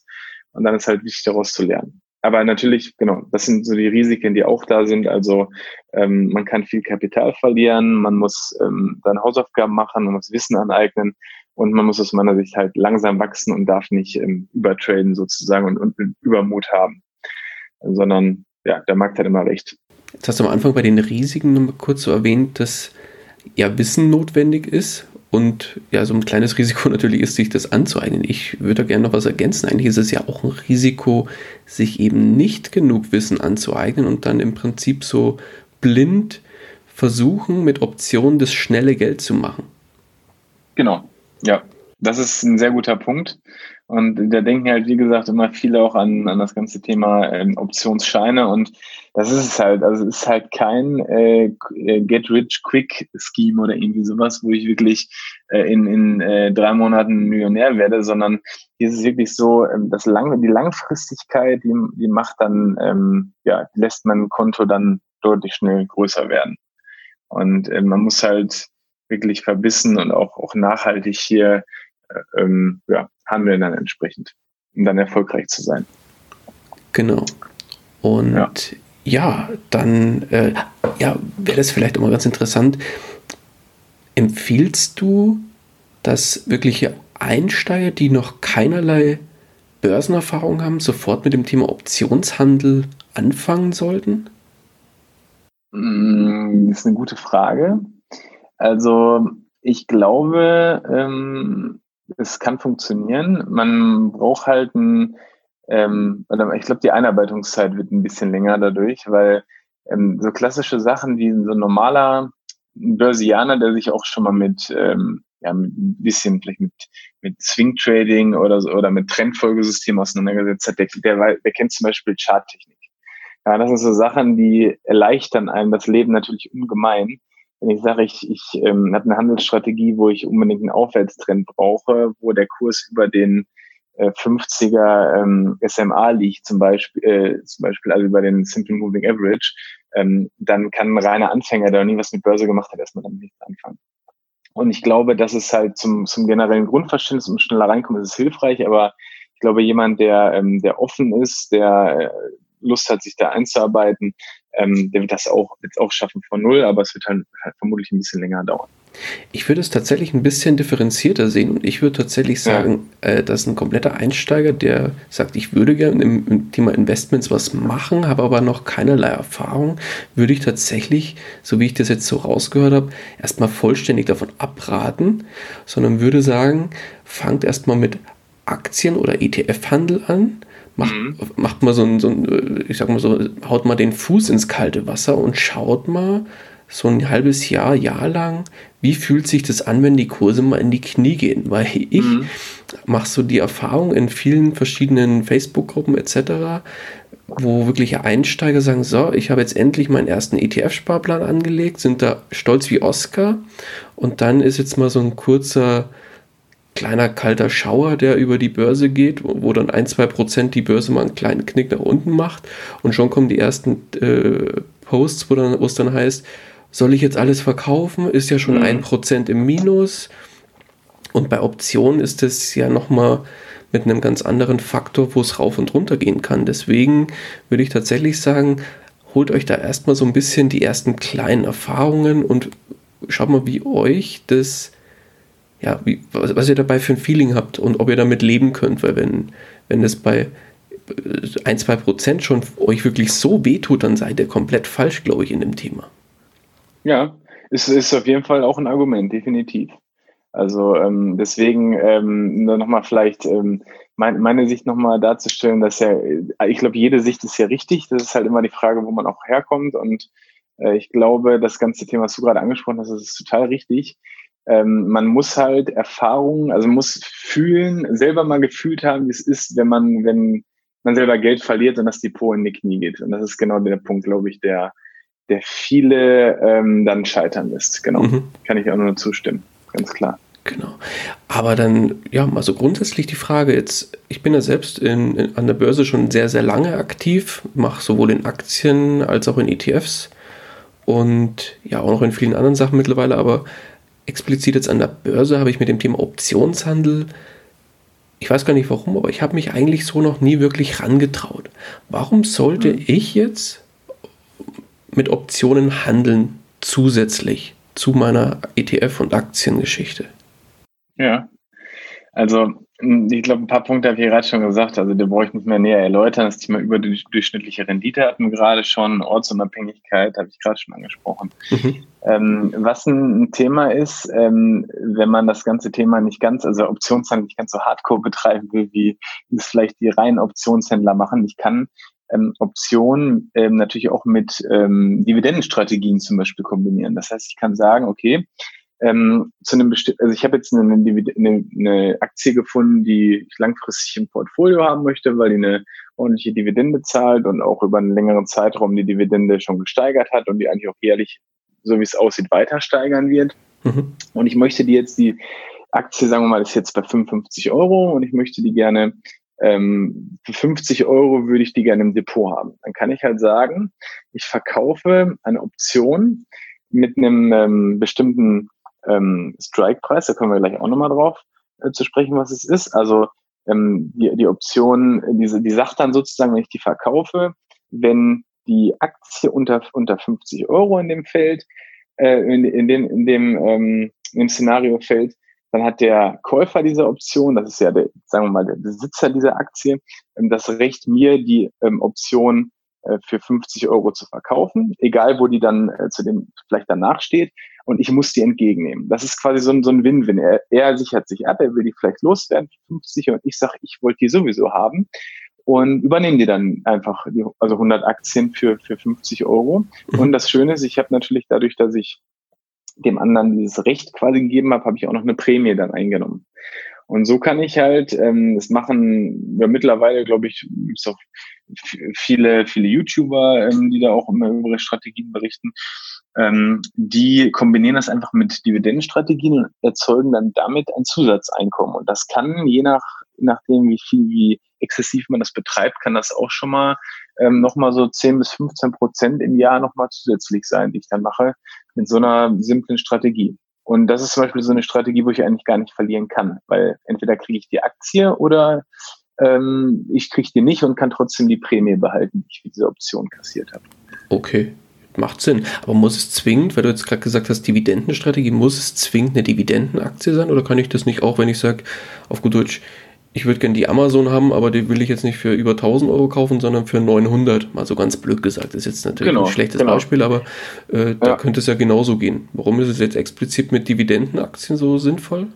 B: und dann ist halt wichtig, daraus zu lernen aber natürlich, genau, das sind so die Risiken, die auch da sind. Also ähm, man kann viel Kapital verlieren, man muss ähm, seine Hausaufgaben machen, man muss Wissen aneignen und man muss aus meiner Sicht halt langsam wachsen und darf nicht ähm, übertraden sozusagen und, und Übermut haben, sondern ja, der Markt hat immer recht.
A: Jetzt hast du am Anfang bei den Risiken nochmal kurz so erwähnt, dass ja Wissen notwendig ist und ja, so ein kleines Risiko natürlich ist, sich das anzueignen. Ich würde da gerne noch was ergänzen. Eigentlich ist es ja auch ein Risiko, sich eben nicht genug Wissen anzueignen und dann im Prinzip so blind versuchen, mit Optionen das schnelle Geld zu machen.
B: Genau, ja. Das ist ein sehr guter Punkt. Und da denken halt, wie gesagt, immer viele auch an, an das ganze Thema ähm, Optionsscheine. Und das ist es halt. Also es ist halt kein äh, Get-Rich-Quick-Scheme oder irgendwie sowas, wo ich wirklich äh, in, in äh, drei Monaten Millionär werde, sondern hier ist es wirklich so, ähm, das lang, die Langfristigkeit, die, die macht dann, ähm, ja, lässt mein Konto dann deutlich schnell größer werden. Und äh, man muss halt wirklich verbissen und auch, auch nachhaltig hier äh, ähm, ja, handeln dann entsprechend, um dann erfolgreich zu sein.
A: Genau. Und ja, ja dann äh, ja, wäre das vielleicht auch mal ganz interessant. Empfiehlst du, dass wirkliche Einsteiger, die noch keinerlei Börsenerfahrung haben, sofort mit dem Thema Optionshandel anfangen sollten?
B: Mm, das ist eine gute Frage. Also ich glaube, ähm, es kann funktionieren. Man braucht halt ein, ähm, ich glaube, die Einarbeitungszeit wird ein bisschen länger dadurch, weil ähm, so klassische Sachen wie so ein normaler Börsianer, der sich auch schon mal mit, ähm, ja, mit ein bisschen vielleicht mit, mit Swing Trading oder so, oder mit Trendfolgesystem auseinandergesetzt hat, der, der, der kennt zum Beispiel Charttechnik. Ja, das sind so Sachen, die erleichtern einem das Leben natürlich ungemein wenn ich sage, ich, ich ähm, habe eine Handelsstrategie, wo ich unbedingt einen Aufwärtstrend brauche, wo der Kurs über den äh, 50er ähm, SMA liegt, zum Beispiel, äh, zum Beispiel also über den Simple Moving Average, ähm, dann kann ein reiner Anfänger, der noch nie was mit Börse gemacht hat, erstmal damit nichts anfangen. Und ich glaube, das ist halt zum, zum generellen Grundverständnis, um schneller reinkommen, ist es hilfreich, aber ich glaube, jemand, der, ähm, der offen ist, der äh, Lust hat, sich da einzuarbeiten, ähm, der wird das auch jetzt auch schaffen von null, aber es wird halt, halt vermutlich ein bisschen länger dauern.
A: Ich würde es tatsächlich ein bisschen differenzierter sehen und ich würde tatsächlich sagen, ja. äh, dass ein kompletter Einsteiger, der sagt, ich würde gerne im, im, Thema Investments was machen, habe aber noch keinerlei Erfahrung, würde ich tatsächlich, so wie ich das jetzt so rausgehört habe, erstmal vollständig davon abraten, sondern würde sagen, fangt erstmal mit Aktien oder ETF-Handel an, macht, mhm. macht mal so ein, so ein, ich sag mal so, haut mal den Fuß ins kalte Wasser und schaut mal so ein halbes Jahr, Jahr lang, wie fühlt sich das an, wenn die Kurse mal in die Knie gehen? Weil ich mhm. mache so die Erfahrung in vielen verschiedenen Facebook-Gruppen etc., wo wirkliche Einsteiger sagen, so, ich habe jetzt endlich meinen ersten ETF-Sparplan angelegt, sind da stolz wie Oscar und dann ist jetzt mal so ein kurzer kleiner kalter Schauer, der über die Börse geht, wo dann ein, zwei Prozent die Börse mal einen kleinen Knick nach unten macht und schon kommen die ersten äh, Posts, wo, dann, wo es dann heißt, soll ich jetzt alles verkaufen? Ist ja schon mhm. ein Prozent im Minus. Und bei Optionen ist es ja nochmal mit einem ganz anderen Faktor, wo es rauf und runter gehen kann. Deswegen würde ich tatsächlich sagen, holt euch da erstmal so ein bisschen die ersten kleinen Erfahrungen und schaut mal, wie euch das, ja, wie, was, was ihr dabei für ein Feeling habt und ob ihr damit leben könnt, weil wenn, wenn das bei ein, zwei Prozent schon euch wirklich so wehtut, dann seid ihr komplett falsch, glaube ich, in dem Thema.
B: Ja, es ist auf jeden Fall auch ein Argument, definitiv. Also ähm, deswegen ähm, nur nochmal vielleicht ähm, mein, meine Sicht nochmal darzustellen, dass ja, ich glaube, jede Sicht ist ja richtig. Das ist halt immer die Frage, wo man auch herkommt. Und äh, ich glaube, das ganze Thema, was du gerade angesprochen hast, das ist total richtig. Ähm, man muss halt Erfahrungen, also muss fühlen, selber mal gefühlt haben, wie es ist, wenn man, wenn man selber Geld verliert und das Depot in die Knie geht. Und das ist genau der Punkt, glaube ich, der, der viele ähm, dann scheitern lässt. Genau. Mhm. Kann ich auch nur zustimmen ganz klar.
A: Genau. Aber dann, ja, also grundsätzlich die Frage jetzt, ich bin ja selbst in, in, an der Börse schon sehr, sehr lange aktiv, mache sowohl in Aktien als auch in ETFs und ja, auch noch in vielen anderen Sachen mittlerweile, aber explizit jetzt an der Börse habe ich mit dem Thema Optionshandel, ich weiß gar nicht warum, aber ich habe mich eigentlich so noch nie wirklich rangetraut. Warum sollte mhm. ich jetzt mit Optionen handeln zusätzlich? zu meiner ETF- und Aktiengeschichte?
B: Ja, also ich glaube, ein paar Punkte habe ich gerade schon gesagt. Also, da brauche ich nicht mehr näher erläutern. Das Thema überdurchschnittliche Rendite hatten wir gerade schon. Ortsunabhängigkeit habe ich gerade schon angesprochen. Mhm. Ähm, was ein Thema ist, ähm, wenn man das ganze Thema nicht ganz, also Optionshandel nicht ganz so hardcore betreiben will, wie es vielleicht die reinen Optionshändler machen. Ich kann ähm, Optionen ähm, natürlich auch mit ähm, Dividendenstrategien zum Beispiel kombinieren. Das heißt, ich kann sagen, okay, ähm, zu einem bestimmten, also ich habe jetzt eine, eine, eine Aktie gefunden, die ich langfristig im Portfolio haben möchte, weil die eine ordentliche Dividende zahlt und auch über einen längeren Zeitraum die Dividende schon gesteigert hat und die eigentlich auch jährlich, so wie es aussieht, weiter steigern wird. Mhm. Und ich möchte die jetzt, die Aktie, sagen wir mal, ist jetzt bei 55 Euro und ich möchte die gerne ähm, für 50 Euro würde ich die gerne im Depot haben. Dann kann ich halt sagen, ich verkaufe eine Option mit einem ähm, bestimmten ähm, Strike-Preis, da kommen wir gleich auch nochmal drauf äh, zu sprechen, was es ist. Also ähm, die, die Option, diese, die sagt dann sozusagen, wenn ich die verkaufe, wenn die Aktie unter, unter 50 Euro in dem Feld, äh, in, in, dem, in, dem, ähm, in dem Szenario fällt, dann hat der Käufer dieser Option, das ist ja der, sagen wir mal, der Besitzer dieser Aktie, ähm, das Recht, mir die ähm, Option für 50 Euro zu verkaufen, egal wo die dann äh, zu dem vielleicht danach steht. Und ich muss die entgegennehmen. Das ist quasi so ein, so ein Win-Win. Er, er sichert sich ab, er will die vielleicht loswerden, 50, und ich sage, ich wollte die sowieso haben und übernehmen die dann einfach, die, also 100 Aktien für, für 50 Euro. Mhm. Und das Schöne ist, ich habe natürlich dadurch, dass ich dem anderen dieses Recht quasi gegeben habe, habe ich auch noch eine Prämie dann eingenommen. Und so kann ich halt, ähm, das machen wir mittlerweile, glaube ich, gibt es auch viele, viele YouTuber, ähm, die da auch immer über ihre Strategien berichten. Ähm, die kombinieren das einfach mit Dividendenstrategien und erzeugen dann damit ein Zusatzeinkommen. Und das kann je nach, nachdem, wie viel, wie exzessiv man das betreibt, kann das auch schon mal ähm, nochmal so 10 bis 15 Prozent im Jahr nochmal zusätzlich sein, die ich dann mache mit so einer simplen Strategie. Und das ist zum Beispiel so eine Strategie, wo ich eigentlich gar nicht verlieren kann, weil entweder kriege ich die Aktie oder ähm, ich kriege die nicht und kann trotzdem die Prämie behalten, die ich für diese Option kassiert habe.
A: Okay, macht Sinn. Aber muss es zwingend, weil du jetzt gerade gesagt hast, Dividendenstrategie, muss es zwingend eine Dividendenaktie sein oder kann ich das nicht auch, wenn ich sage, auf gut Deutsch, ich würde gerne die Amazon haben, aber die will ich jetzt nicht für über 1000 Euro kaufen, sondern für 900. Mal so ganz blöd gesagt. Das ist jetzt natürlich genau, ein schlechtes genau. Beispiel, aber äh, da ja. könnte es ja genauso gehen. Warum ist es jetzt explizit mit Dividendenaktien so sinnvoll?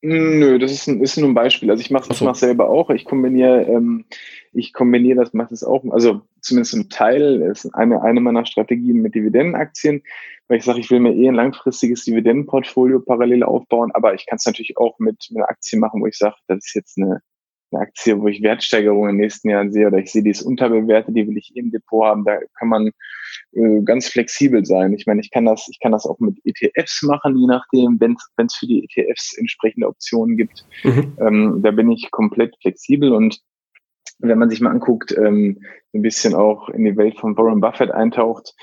B: Nö, das ist, ein, ist nur ein Beispiel. Also ich mache es so. selber auch. Ich kombiniere, ähm, ich kombiniere das, mache das auch, also zumindest ein Teil, ist eine, eine meiner Strategien mit Dividendenaktien weil ich sage, ich will mir eh ein langfristiges Dividendenportfolio parallel aufbauen, aber ich kann es natürlich auch mit, mit einer Aktie machen, wo ich sage, das ist jetzt eine, eine Aktie, wo ich Wertsteigerung in den nächsten Jahren sehe oder ich sehe, die ist unterbewertet, die will ich eh im Depot haben. Da kann man äh, ganz flexibel sein. Ich meine, ich kann das, ich kann das auch mit ETFs machen, je nachdem, wenn es für die ETFs entsprechende Optionen gibt. Mhm. Ähm, da bin ich komplett flexibel und wenn man sich mal anguckt, ähm, ein bisschen auch in die Welt von Warren Buffett eintaucht,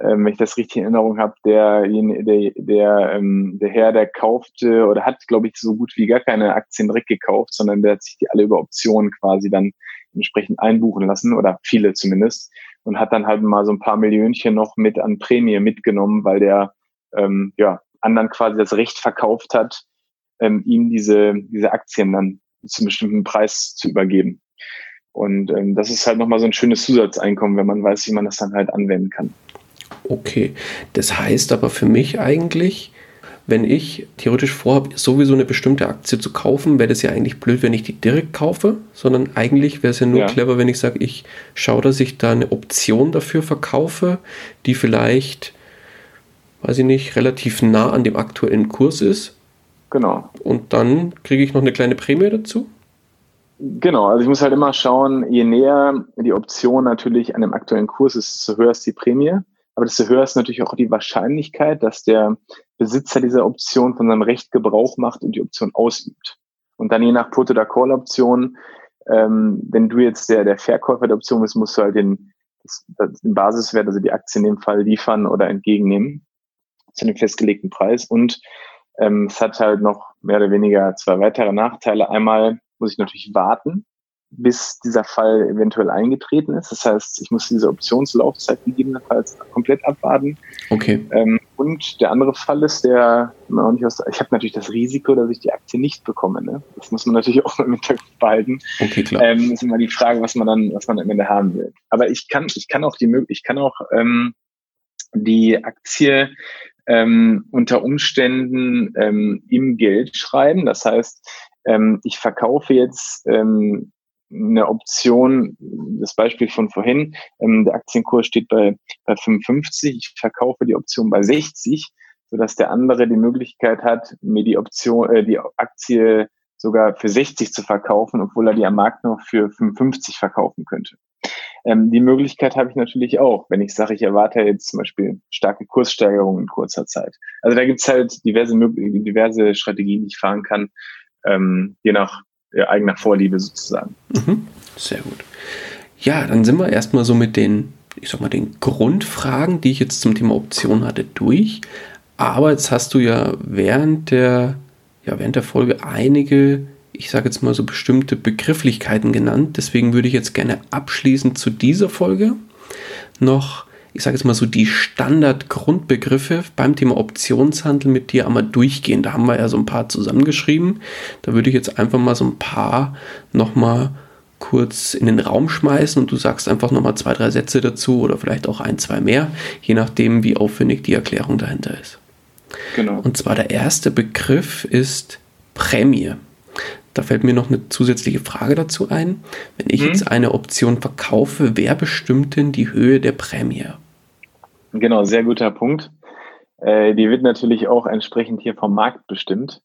B: ähm, wenn ich das richtig in Erinnerung habe, der, der, der, ähm, der Herr, der kaufte oder hat, glaube ich, so gut wie gar keine Aktien direkt gekauft, sondern der hat sich die alle über Optionen quasi dann entsprechend einbuchen lassen oder viele zumindest und hat dann halt mal so ein paar Millionchen noch mit an Prämie mitgenommen, weil der ähm, ja anderen quasi das Recht verkauft hat, ähm, ihm diese, diese Aktien dann zu einem bestimmten Preis zu übergeben. Und ähm, das ist halt nochmal so ein schönes Zusatzeinkommen, wenn man weiß, wie man das dann halt anwenden kann.
A: Okay, das heißt aber für mich eigentlich, wenn ich theoretisch vorhabe, sowieso eine bestimmte Aktie zu kaufen, wäre das ja eigentlich blöd, wenn ich die direkt kaufe, sondern eigentlich wäre es ja nur ja. clever, wenn ich sage, ich schaue, dass ich da eine Option dafür verkaufe, die vielleicht, weiß ich nicht, relativ nah an dem aktuellen Kurs ist.
B: Genau.
A: Und dann kriege ich noch eine kleine Prämie dazu.
B: Genau, also ich muss halt immer schauen, je näher die Option natürlich an dem aktuellen Kurs ist, desto höher ist die Prämie. Aber desto höher ist natürlich auch die Wahrscheinlichkeit, dass der Besitzer dieser Option von seinem Recht Gebrauch macht und die Option ausübt. Und dann je nach Put- oder Call-Option, ähm, wenn du jetzt der, der Verkäufer der Option bist, musst du halt den, den Basiswert, also die Aktie in dem Fall liefern oder entgegennehmen zu dem festgelegten Preis. Und ähm, es hat halt noch mehr oder weniger zwei weitere Nachteile. Einmal muss ich natürlich warten, bis dieser Fall eventuell eingetreten ist. Das heißt, ich muss diese Optionslaufzeit gegebenenfalls komplett abwarten.
A: Okay.
B: Ähm, und der andere Fall ist, der aus, ich habe natürlich das Risiko, dass ich die Aktie nicht bekomme. Ne? Das muss man natürlich auch im Hintergrund behalten.
A: Okay, klar.
B: Ähm, ist immer die Frage, was man dann, was man am Ende haben will. Aber ich kann, ich kann auch die Möglichkeit, ich kann auch ähm, die Aktie ähm, unter Umständen ähm, im Geld schreiben. Das heißt, ähm, ich verkaufe jetzt ähm, eine Option, das Beispiel von vorhin, ähm, der Aktienkurs steht bei, bei 55, ich verkaufe die Option bei 60, sodass der andere die Möglichkeit hat, mir die Option, äh, die Aktie sogar für 60 zu verkaufen, obwohl er die am Markt noch für 55 verkaufen könnte. Ähm, die Möglichkeit habe ich natürlich auch, wenn ich sage, ich erwarte jetzt zum Beispiel starke Kurssteigerungen in kurzer Zeit. Also da gibt es halt diverse, diverse Strategien, die ich fahren kann, ähm, je nach eigener Vorliebe sozusagen.
A: Mhm. Sehr gut. Ja, dann sind wir erstmal so mit den, ich sag mal, den Grundfragen, die ich jetzt zum Thema Option hatte, durch. Aber jetzt hast du ja während der, ja, während der Folge einige, ich sage jetzt mal so bestimmte Begrifflichkeiten genannt. Deswegen würde ich jetzt gerne abschließend zu dieser Folge noch ich sage jetzt mal so, die Standardgrundbegriffe beim Thema Optionshandel mit dir einmal durchgehen. Da haben wir ja so ein paar zusammengeschrieben. Da würde ich jetzt einfach mal so ein paar nochmal kurz in den Raum schmeißen und du sagst einfach nochmal zwei, drei Sätze dazu oder vielleicht auch ein, zwei mehr, je nachdem, wie aufwendig die Erklärung dahinter ist.
B: Genau.
A: Und zwar der erste Begriff ist Prämie. Da fällt mir noch eine zusätzliche Frage dazu ein. Wenn ich hm. jetzt eine Option verkaufe, wer bestimmt denn die Höhe der Prämie?
B: Genau, sehr guter Punkt. Äh, die wird natürlich auch entsprechend hier vom Markt bestimmt.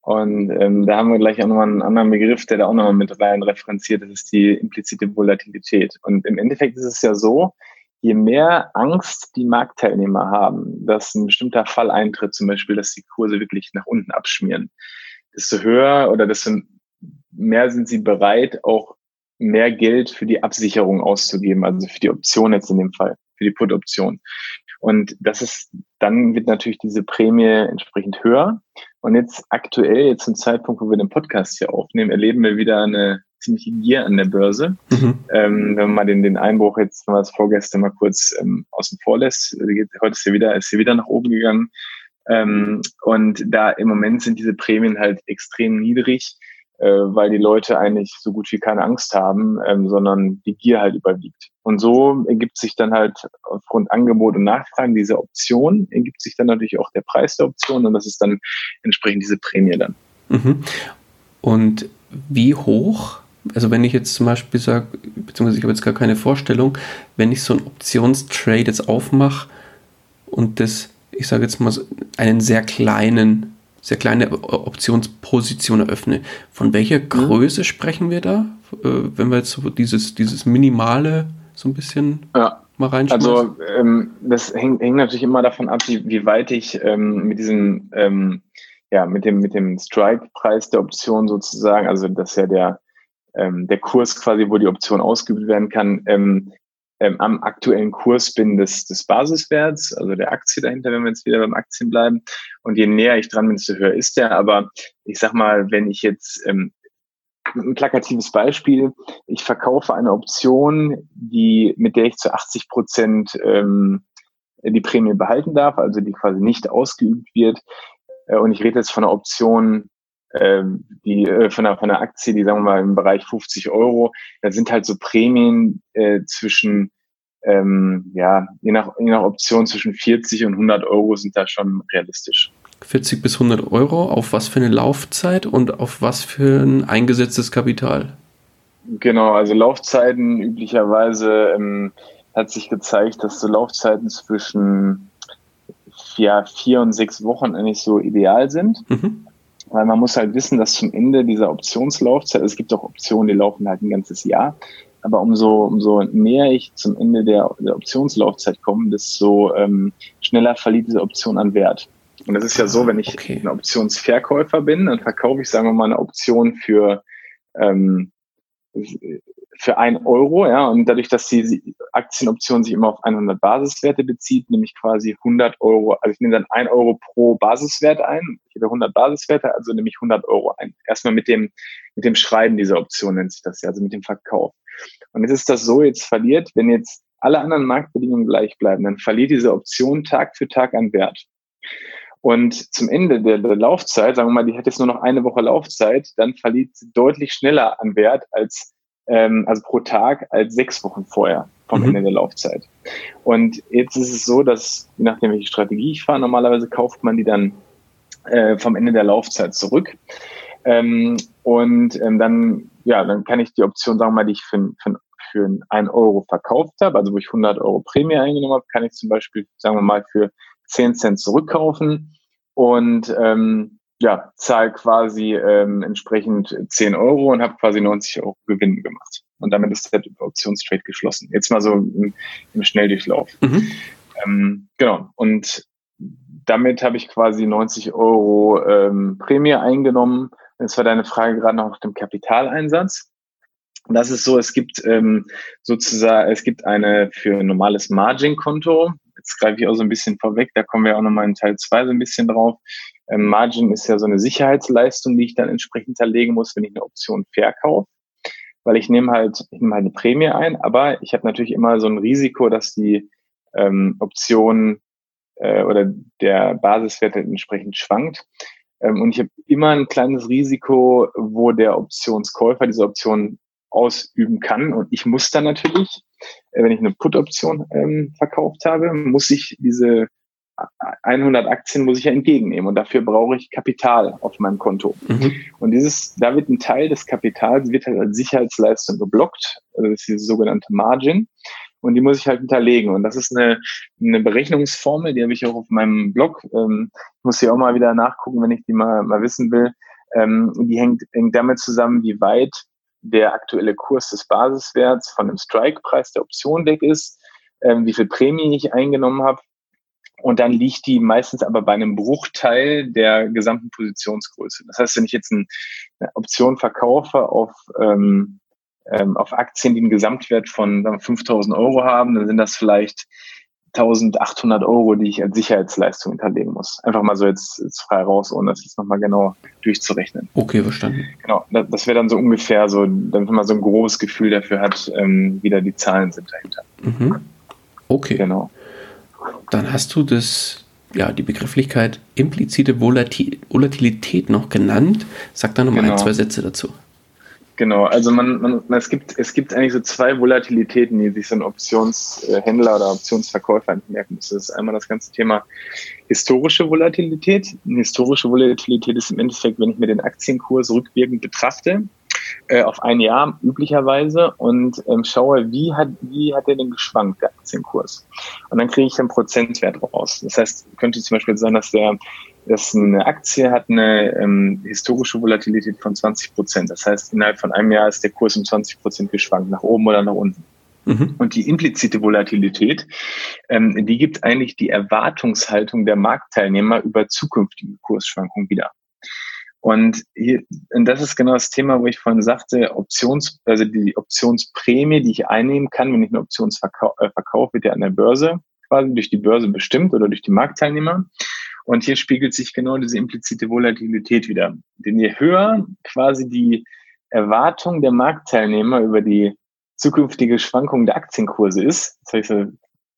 B: Und ähm, da haben wir gleich auch nochmal einen anderen Begriff, der da auch nochmal mit rein referenziert, das ist die implizite Volatilität. Und im Endeffekt ist es ja so, je mehr Angst die Marktteilnehmer haben, dass ein bestimmter Fall eintritt, zum Beispiel, dass die Kurse wirklich nach unten abschmieren, desto höher oder desto mehr sind sie bereit, auch mehr Geld für die Absicherung auszugeben, also für die Option jetzt in dem Fall für die Put-Option. Und das ist, dann wird natürlich diese Prämie entsprechend höher. Und jetzt aktuell, jetzt zum Zeitpunkt, wo wir den Podcast hier aufnehmen, erleben wir wieder eine ziemliche Gier an der Börse. Mhm. Ähm, wenn man mal den, den Einbruch jetzt, wenn man das vorgestern mal kurz ähm, außen vor lässt, heute ist ja wieder, ist ja wieder nach oben gegangen. Ähm, und da im Moment sind diese Prämien halt extrem niedrig äh, weil die Leute eigentlich so gut wie keine Angst haben, ähm, sondern die Gier halt überwiegt. Und so ergibt sich dann halt aufgrund Angebot und Nachfragen diese Option, ergibt sich dann natürlich auch der Preis der Option und das ist dann entsprechend diese Prämie dann.
A: Mhm. Und wie hoch also wenn ich jetzt zum Beispiel sage, beziehungsweise ich habe jetzt gar keine Vorstellung, wenn ich so ein Optionstrade jetzt aufmache und das, ich sage jetzt mal, einen sehr kleinen sehr kleine Optionsposition eröffne. Von welcher mhm. Größe sprechen wir da, äh, wenn wir jetzt so dieses, dieses Minimale so ein bisschen
B: ja. mal reinschmeißen? Also ähm, das hängt, hängt, natürlich immer davon ab, wie, wie weit ich ähm, mit diesem, ähm, ja, mit dem, mit dem Strike-Preis der Option sozusagen, also das ist ja der, ähm, der Kurs quasi, wo die Option ausgeübt werden kann, ähm, am aktuellen Kurs bin des, des Basiswerts, also der Aktie dahinter, wenn wir jetzt wieder beim Aktien bleiben. Und je näher ich dran bin, desto höher ist der. Aber ich sag mal, wenn ich jetzt ähm, ein plakatives Beispiel, ich verkaufe eine Option, die, mit der ich zu 80 Prozent ähm, die Prämie behalten darf, also die quasi nicht ausgeübt wird. Äh, und ich rede jetzt von einer Option, die äh, von, einer, von einer Aktie, die sagen wir mal im Bereich 50 Euro, da sind halt so Prämien äh, zwischen, ähm, ja, je nach, je nach Option zwischen 40 und 100 Euro sind da schon realistisch.
A: 40 bis 100 Euro, auf was für eine Laufzeit und auf was für ein eingesetztes Kapital?
B: Genau, also Laufzeiten üblicherweise ähm, hat sich gezeigt, dass so Laufzeiten zwischen ja, vier und sechs Wochen eigentlich so ideal sind. Mhm. Weil man muss halt wissen, dass zum Ende dieser Optionslaufzeit, es gibt auch Optionen, die laufen halt ein ganzes Jahr, aber umso, umso näher ich zum Ende der, der Optionslaufzeit komme, desto ähm, schneller verliert diese Option an Wert. Und das ist ja so, wenn ich okay. ein Optionsverkäufer bin, dann verkaufe ich, sagen wir mal, eine Option für ähm, für ein Euro, ja, und dadurch, dass die Aktienoption sich immer auf 100 Basiswerte bezieht, nehme ich quasi 100 Euro, also ich nehme dann ein Euro pro Basiswert ein, ich habe 100 Basiswerte, also nehme ich 100 Euro ein. Erstmal mit dem, mit dem Schreiben dieser Option nennt sich das ja, also mit dem Verkauf. Und jetzt ist das so, jetzt verliert, wenn jetzt alle anderen Marktbedingungen gleich bleiben, dann verliert diese Option Tag für Tag an Wert. Und zum Ende der, der, Laufzeit, sagen wir mal, die hat jetzt nur noch eine Woche Laufzeit, dann verliert sie deutlich schneller an Wert als, ähm, also pro Tag als sechs Wochen vorher vom mhm. Ende der Laufzeit. Und jetzt ist es so, dass, je nachdem, welche Strategie ich fahre, normalerweise kauft man die dann äh, vom Ende der Laufzeit zurück. Ähm, und ähm, dann, ja, dann kann ich die Option, sagen wir mal, die ich für, für, für einen Euro verkauft habe, also wo ich 100 Euro Prämie eingenommen habe, kann ich zum Beispiel, sagen wir mal, für 10 Cent zurückkaufen und ähm, ja, zahle quasi ähm, entsprechend 10 Euro und habe quasi 90 Euro Gewinn gemacht. Und damit ist der Optionstrade geschlossen. Jetzt mal so im, im Schnelldurchlauf. Mhm. Ähm, genau. Und damit habe ich quasi 90 Euro ähm, Prämie eingenommen. Jetzt war deine Frage gerade noch nach dem Kapitaleinsatz. Das ist so, es gibt ähm, sozusagen, es gibt eine für ein normales Margin-Konto, jetzt greife ich auch so ein bisschen vorweg, da kommen wir auch nochmal in Teil 2 so ein bisschen drauf. Ähm, Margin ist ja so eine Sicherheitsleistung, die ich dann entsprechend hinterlegen muss, wenn ich eine Option verkaufe. Weil ich nehme halt, ich nehme halt eine Prämie ein, aber ich habe natürlich immer so ein Risiko, dass die ähm, Option äh, oder der Basiswert halt entsprechend schwankt. Ähm, und ich habe immer ein kleines Risiko, wo der Optionskäufer diese Option ausüben kann. Und ich muss dann natürlich, äh, wenn ich eine Put-Option ähm, verkauft habe, muss ich diese 100 Aktien muss ich ja entgegennehmen und dafür brauche ich Kapital auf meinem Konto. Mhm. Und dieses, da wird ein Teil des Kapitals wird halt als Sicherheitsleistung geblockt, also das ist diese sogenannte Margin und die muss ich halt hinterlegen. Und das ist eine, eine Berechnungsformel, die habe ich auch auf meinem Blog. Ähm, muss ich auch mal wieder nachgucken, wenn ich die mal, mal wissen will. Ähm, die hängt, hängt damit zusammen, wie weit der aktuelle Kurs des Basiswerts von dem Strike-Preis der Option-Deck ist, ähm, wie viel Prämie ich eingenommen habe. Und dann liegt die meistens aber bei einem Bruchteil der gesamten Positionsgröße. Das heißt, wenn ich jetzt eine Option verkaufe auf, ähm, ähm, auf Aktien, die einen Gesamtwert von 5000 Euro haben, dann sind das vielleicht 1800 Euro, die ich als Sicherheitsleistung hinterlegen muss. Einfach mal so jetzt, jetzt frei raus, ohne das jetzt nochmal genau durchzurechnen.
A: Okay, verstanden.
B: Genau, das, das wäre dann so ungefähr so, damit man so ein grobes Gefühl dafür hat, ähm, wie da die Zahlen sind dahinter.
A: Mhm. Okay. Genau. Dann hast du das, ja, die Begrifflichkeit implizite Volatilität noch genannt. Sag da nochmal genau. ein, zwei Sätze dazu.
B: Genau, also man, man, es gibt es gibt eigentlich so zwei Volatilitäten, die sich so ein Optionshändler oder Optionsverkäufer merken muss. Das ist einmal das ganze Thema historische Volatilität. Eine historische Volatilität ist im Endeffekt, wenn ich mir den Aktienkurs rückwirkend betrachte, äh, auf ein Jahr üblicherweise und ähm, schaue, wie hat, wie hat der denn geschwankt, der Aktienkurs. Und dann kriege ich einen Prozentwert raus. Das heißt, könnte zum Beispiel sein, dass der dass eine Aktie hat eine ähm, historische Volatilität von 20 Prozent. Das heißt, innerhalb von einem Jahr ist der Kurs um 20 Prozent geschwankt, nach oben oder nach unten. Mhm. Und die implizite Volatilität, ähm, die gibt eigentlich die Erwartungshaltung der Marktteilnehmer über zukünftige Kursschwankungen wieder. Und, hier, und das ist genau das Thema, wo ich vorhin sagte, Options, also die Optionsprämie, die ich einnehmen kann, wenn ich eine Option äh, verkaufe, wird ja an der Börse quasi durch die Börse bestimmt oder durch die Marktteilnehmer. Und hier spiegelt sich genau diese implizite Volatilität wieder. Denn je höher quasi die Erwartung der Marktteilnehmer über die zukünftige Schwankung der Aktienkurse ist, das heißt,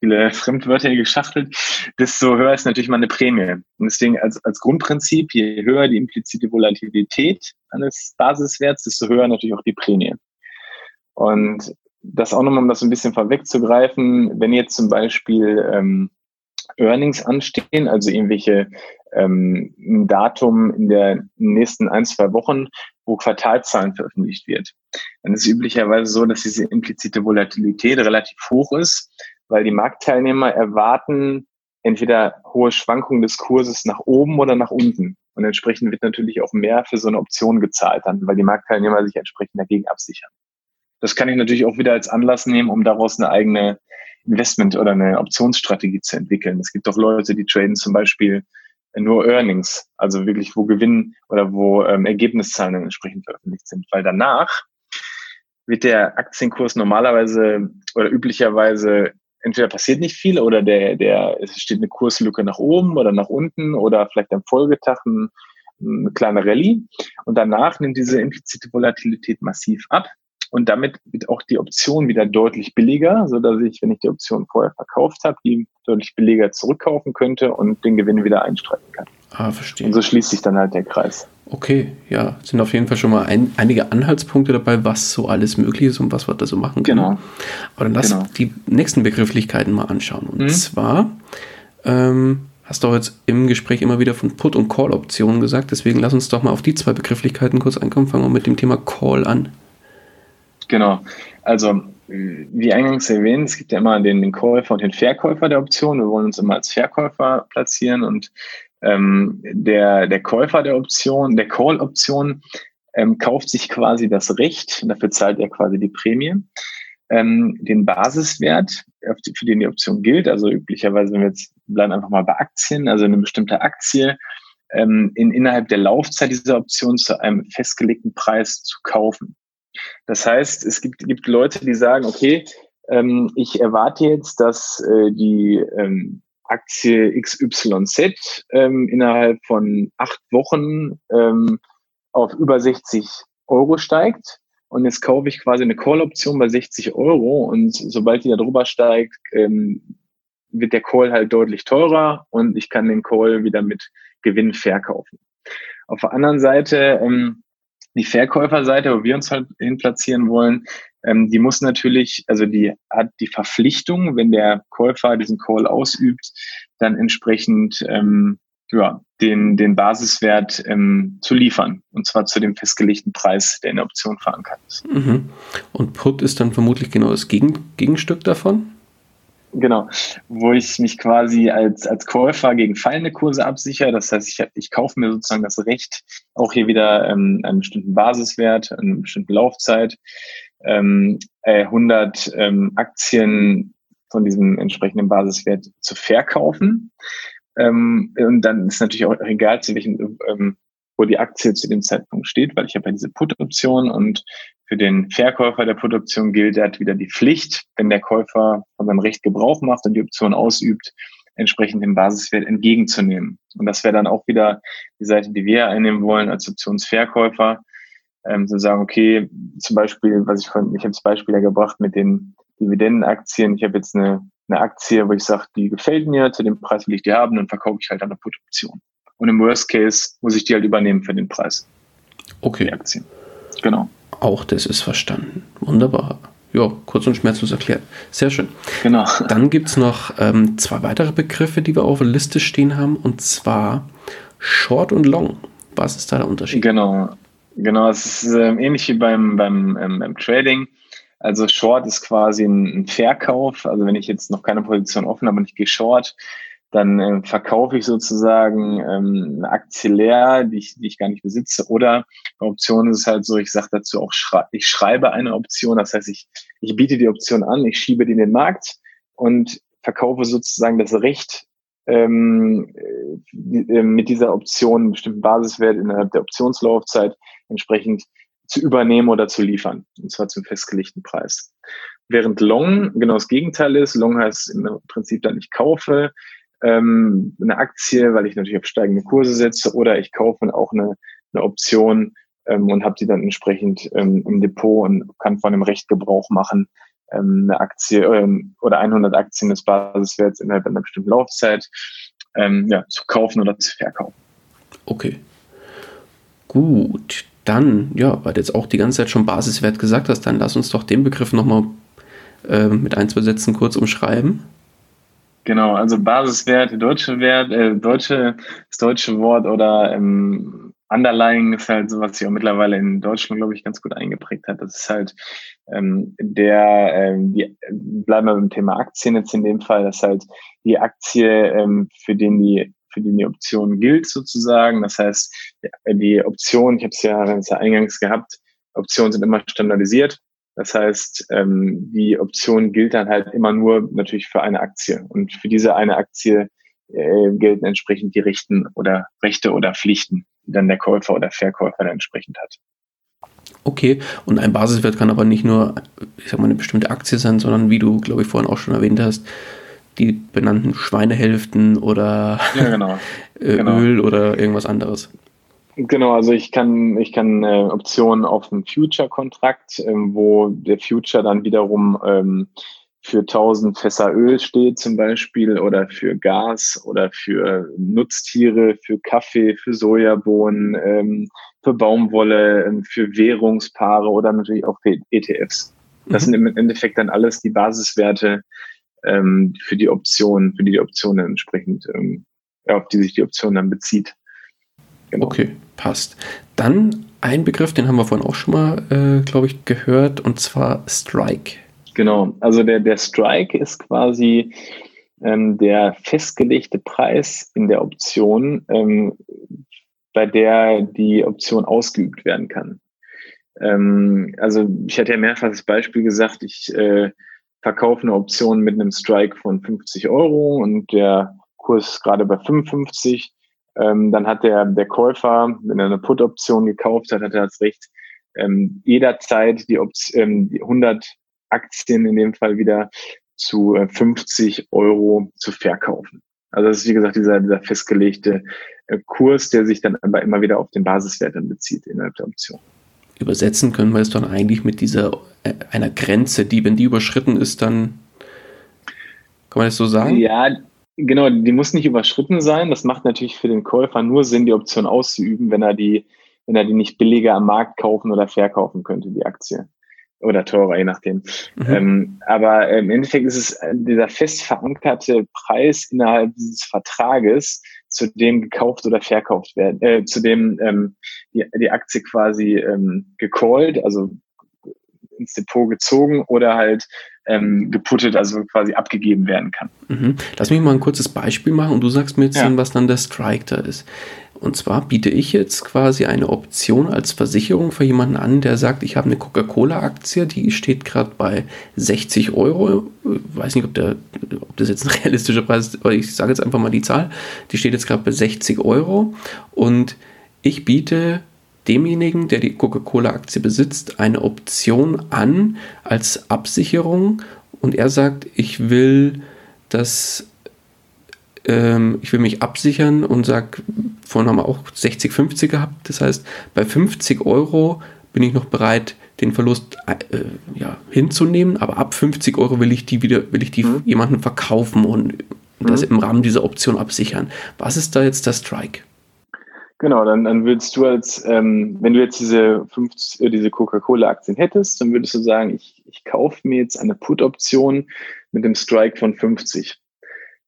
B: viele Fremdwörter hier geschachtelt, desto höher ist natürlich mal eine Prämie. Und deswegen als, als Grundprinzip, je höher die implizite Volatilität eines Basiswerts, desto höher natürlich auch die Prämie. Und das auch nochmal, um das ein bisschen vorwegzugreifen, wenn jetzt zum Beispiel ähm, Earnings anstehen, also irgendwelche ähm, ein Datum in der nächsten ein, zwei Wochen, wo Quartalzahlen veröffentlicht wird. Dann ist es üblicherweise so, dass diese implizite Volatilität relativ hoch ist, weil die Marktteilnehmer erwarten entweder hohe Schwankungen des Kurses nach oben oder nach unten. Und entsprechend wird natürlich auch mehr für so eine Option gezahlt dann, weil die Marktteilnehmer sich entsprechend dagegen absichern. Das kann ich natürlich auch wieder als Anlass nehmen, um daraus eine eigene Investment- oder eine Optionsstrategie zu entwickeln. Es gibt auch Leute, die traden zum Beispiel nur Earnings, also wirklich wo Gewinn oder wo ähm, Ergebniszahlen entsprechend veröffentlicht sind, weil danach wird der Aktienkurs normalerweise oder üblicherweise entweder passiert nicht viel oder der, der, es steht eine Kurslücke nach oben oder nach unten oder vielleicht am Folgetag ein, eine kleine Rallye. Und danach nimmt diese implizite Volatilität massiv ab. Und damit wird auch die Option wieder deutlich billiger, so dass ich, wenn ich die Option vorher verkauft habe, die deutlich billiger zurückkaufen könnte und den Gewinn wieder einstreiten kann.
A: Ah, verstehe.
B: Und so schließt sich dann halt der Kreis.
A: Okay, ja, sind auf jeden Fall schon mal ein, einige Anhaltspunkte dabei, was so alles möglich ist und was wir da so machen können. Genau. Aber dann lass genau. die nächsten Begrifflichkeiten mal anschauen. Und mhm. zwar ähm, hast du auch jetzt im Gespräch immer wieder von Put- und Call-Optionen gesagt, deswegen lass uns doch mal auf die zwei Begrifflichkeiten kurz einkommen. Fangen wir mit dem Thema Call an.
B: Genau. Also, wie eingangs erwähnt, es gibt ja immer den, den Käufer und den Verkäufer der Option. Wir wollen uns immer als Verkäufer platzieren und ähm, der, der Käufer der Option, der Call-Option, ähm, kauft sich quasi das Recht, dafür zahlt er quasi die Prämie, ähm, den Basiswert, für den die Option gilt. Also üblicherweise, wenn wir jetzt bleiben einfach mal bei Aktien, also eine bestimmte Aktie, ähm, in, innerhalb der Laufzeit dieser Option zu einem festgelegten Preis zu kaufen. Das heißt, es gibt, gibt Leute, die sagen, okay, ähm, ich erwarte jetzt, dass äh, die ähm, Aktie XYZ ähm, innerhalb von acht Wochen ähm, auf über 60 Euro steigt. Und jetzt kaufe ich quasi eine Call-Option bei 60 Euro und sobald die da drüber steigt, ähm, wird der Call halt deutlich teurer und ich kann den Call wieder mit Gewinn verkaufen. Auf der anderen Seite ähm, die Verkäuferseite, wo wir uns halt hin platzieren wollen, ähm, die muss natürlich, also die hat die Verpflichtung, wenn der Käufer diesen Call ausübt, dann entsprechend ähm, ja, den, den Basiswert ähm, zu liefern. Und zwar zu dem festgelegten Preis, der in der Option verankert ist.
A: Mhm. Und Put ist dann vermutlich genau das Gegen Gegenstück davon?
B: Genau, wo ich mich quasi als, als Käufer gegen fallende Kurse absichere. Das heißt, ich, ich kaufe mir sozusagen das Recht, auch hier wieder ähm, einen bestimmten Basiswert, eine bestimmte Laufzeit, ähm, 100 äh, ähm, Aktien von diesem entsprechenden Basiswert zu verkaufen. Ähm, und dann ist natürlich auch egal, zu welchem, ähm, wo die Aktie zu dem Zeitpunkt steht, weil ich habe ja diese Put-Option und für den Verkäufer der Produktion gilt, er hat wieder die Pflicht, wenn der Käufer von seinem Recht Gebrauch macht und die Option ausübt, entsprechend den Basiswert entgegenzunehmen. Und das wäre dann auch wieder die Seite, die wir einnehmen wollen als Optionsverkäufer, ähm, zu sagen, okay, zum Beispiel, was ich von, ich habe das Beispiel ja gebracht mit den Dividendenaktien. Ich habe jetzt eine, eine Aktie, wo ich sage, die gefällt mir, zu dem Preis will ich die haben, dann verkaufe ich halt eine Put-Option. Und im Worst Case muss ich die halt übernehmen für den Preis.
A: Okay. Die Aktien. Genau. Auch das ist verstanden. Wunderbar. Ja, kurz und schmerzlos erklärt. Sehr schön. Genau. Dann gibt es noch ähm, zwei weitere Begriffe, die wir auf der Liste stehen haben, und zwar Short und Long. Was ist da der Unterschied?
B: Genau. Genau, es ist äh, ähnlich wie beim, beim, ähm, beim Trading. Also Short ist quasi ein, ein, Verkauf. Also wenn ich jetzt noch keine Position offen habe und ich gehe Short, dann äh, verkaufe ich sozusagen ähm, eine Aktie leer, die ich, die ich gar nicht besitze. Oder bei Optionen ist es halt so, ich sage dazu auch, schrei ich schreibe eine Option. Das heißt, ich, ich biete die Option an, ich schiebe die in den Markt und verkaufe sozusagen das Recht ähm, äh, mit dieser Option einen bestimmten Basiswert innerhalb der Optionslaufzeit entsprechend zu übernehmen oder zu liefern. Und zwar zum festgelegten Preis. Während Long genau das Gegenteil ist. Long heißt im Prinzip dann, ich kaufe ähm, eine Aktie, weil ich natürlich auf steigende Kurse setze, oder ich kaufe auch eine, eine Option ähm, und habe die dann entsprechend ähm, im Depot und kann von dem Recht Gebrauch machen, ähm, eine Aktie ähm, oder 100 Aktien des Basiswerts innerhalb einer bestimmten Laufzeit ähm, ja, zu kaufen oder zu verkaufen.
A: Okay. Gut, dann, ja, weil du jetzt auch die ganze Zeit schon Basiswert gesagt hast, dann lass uns doch den Begriff nochmal äh, mit ein, zwei Sätzen kurz umschreiben.
B: Genau, also Basiswert, deutsche Wert, äh, deutsche, das deutsche Wort oder ähm, Underlying ist halt so, was sich auch mittlerweile in Deutschland, glaube ich, ganz gut eingeprägt hat. Das ist halt ähm, der, ähm, die, bleiben wir beim Thema Aktien jetzt in dem Fall, das ist halt die Aktie, ähm, für den die für die die Option gilt sozusagen. Das heißt, die Option, ich habe es ja, ja eingangs gehabt, Optionen sind immer standardisiert. Das heißt, ähm, die Option gilt dann halt immer nur natürlich für eine Aktie. Und für diese eine Aktie äh, gelten entsprechend die Rechten oder Rechte oder Pflichten, die dann der Käufer oder Verkäufer dann entsprechend hat.
A: Okay, und ein Basiswert kann aber nicht nur, ich sag mal, eine bestimmte Aktie sein, sondern wie du, glaube ich, vorhin auch schon erwähnt hast, die benannten Schweinehälften oder
B: ja, genau.
A: genau. Öl oder irgendwas anderes.
B: Genau, also ich kann, ich kann äh, Optionen auf einen Future-Kontrakt, ähm, wo der Future dann wiederum ähm, für 1000 Fässer Öl steht zum Beispiel oder für Gas oder für Nutztiere, für Kaffee, für Sojabohnen, ähm, für Baumwolle, ähm, für Währungspaare oder natürlich auch für ETFs. Das mhm. sind im Endeffekt dann alles die Basiswerte ähm, für die Option, für die die Option entsprechend, ähm, ja, auf die sich die Option dann bezieht.
A: Genau. Okay, passt. Dann ein Begriff, den haben wir vorhin auch schon mal, äh, glaube ich, gehört, und zwar Strike.
B: Genau, also der, der Strike ist quasi ähm, der festgelegte Preis in der Option, ähm, bei der die Option ausgeübt werden kann. Ähm, also ich hatte ja mehrfach das Beispiel gesagt, ich äh, verkaufe eine Option mit einem Strike von 50 Euro und der Kurs gerade bei 55. Ähm, dann hat der, der Käufer, wenn er eine Put-Option gekauft hat, hat er das Recht, ähm, jederzeit die, Option, ähm, die 100 Aktien in dem Fall wieder zu 50 äh, Euro zu verkaufen. Also das ist wie gesagt dieser, dieser festgelegte äh, Kurs, der sich dann aber immer wieder auf den Basiswert dann bezieht innerhalb der Option.
A: Übersetzen können wir es dann eigentlich mit dieser äh, einer Grenze, die, wenn die überschritten ist, dann kann man das so sagen?
B: Ja, genau, die muss nicht überschritten sein. Das macht natürlich für den Käufer nur Sinn, die Option auszuüben, wenn er die, wenn er die nicht billiger am Markt kaufen oder verkaufen könnte, die Aktie oder teurer, je nachdem. Mhm. Ähm, aber im Endeffekt ist es äh, dieser fest verankerte Preis innerhalb dieses Vertrages, zu dem gekauft oder verkauft werden, äh, zu dem ähm, die, die Aktie quasi ähm, gecallt, also ins Depot gezogen oder halt ähm, geputtet, also quasi abgegeben werden kann.
A: Mhm. Lass mich mal ein kurzes Beispiel machen und du sagst mir jetzt ja. dann, was dann der Strike da ist. Und zwar biete ich jetzt quasi eine Option als Versicherung für jemanden an, der sagt, ich habe eine Coca-Cola-Aktie, die steht gerade bei 60 Euro. Ich weiß nicht, ob, der, ob das jetzt ein realistischer Preis ist, aber ich sage jetzt einfach mal die Zahl. Die steht jetzt gerade bei 60 Euro und ich biete demjenigen, der die Coca-Cola-Aktie besitzt, eine Option an als Absicherung und er sagt, ich will das ähm, ich will mich absichern und sage, vorhin haben wir auch 60, 50 gehabt. Das heißt, bei 50 Euro bin ich noch bereit, den Verlust äh, ja, hinzunehmen, aber ab 50 Euro will ich die wieder, will ich die mhm. jemanden verkaufen und das mhm. im Rahmen dieser Option absichern. Was ist da jetzt der Strike?
B: Genau, dann, dann würdest du als, ähm, wenn du jetzt diese, 50, äh, diese Coca-Cola-Aktien hättest, dann würdest du sagen, ich, ich kaufe mir jetzt eine Put-Option mit dem Strike von 50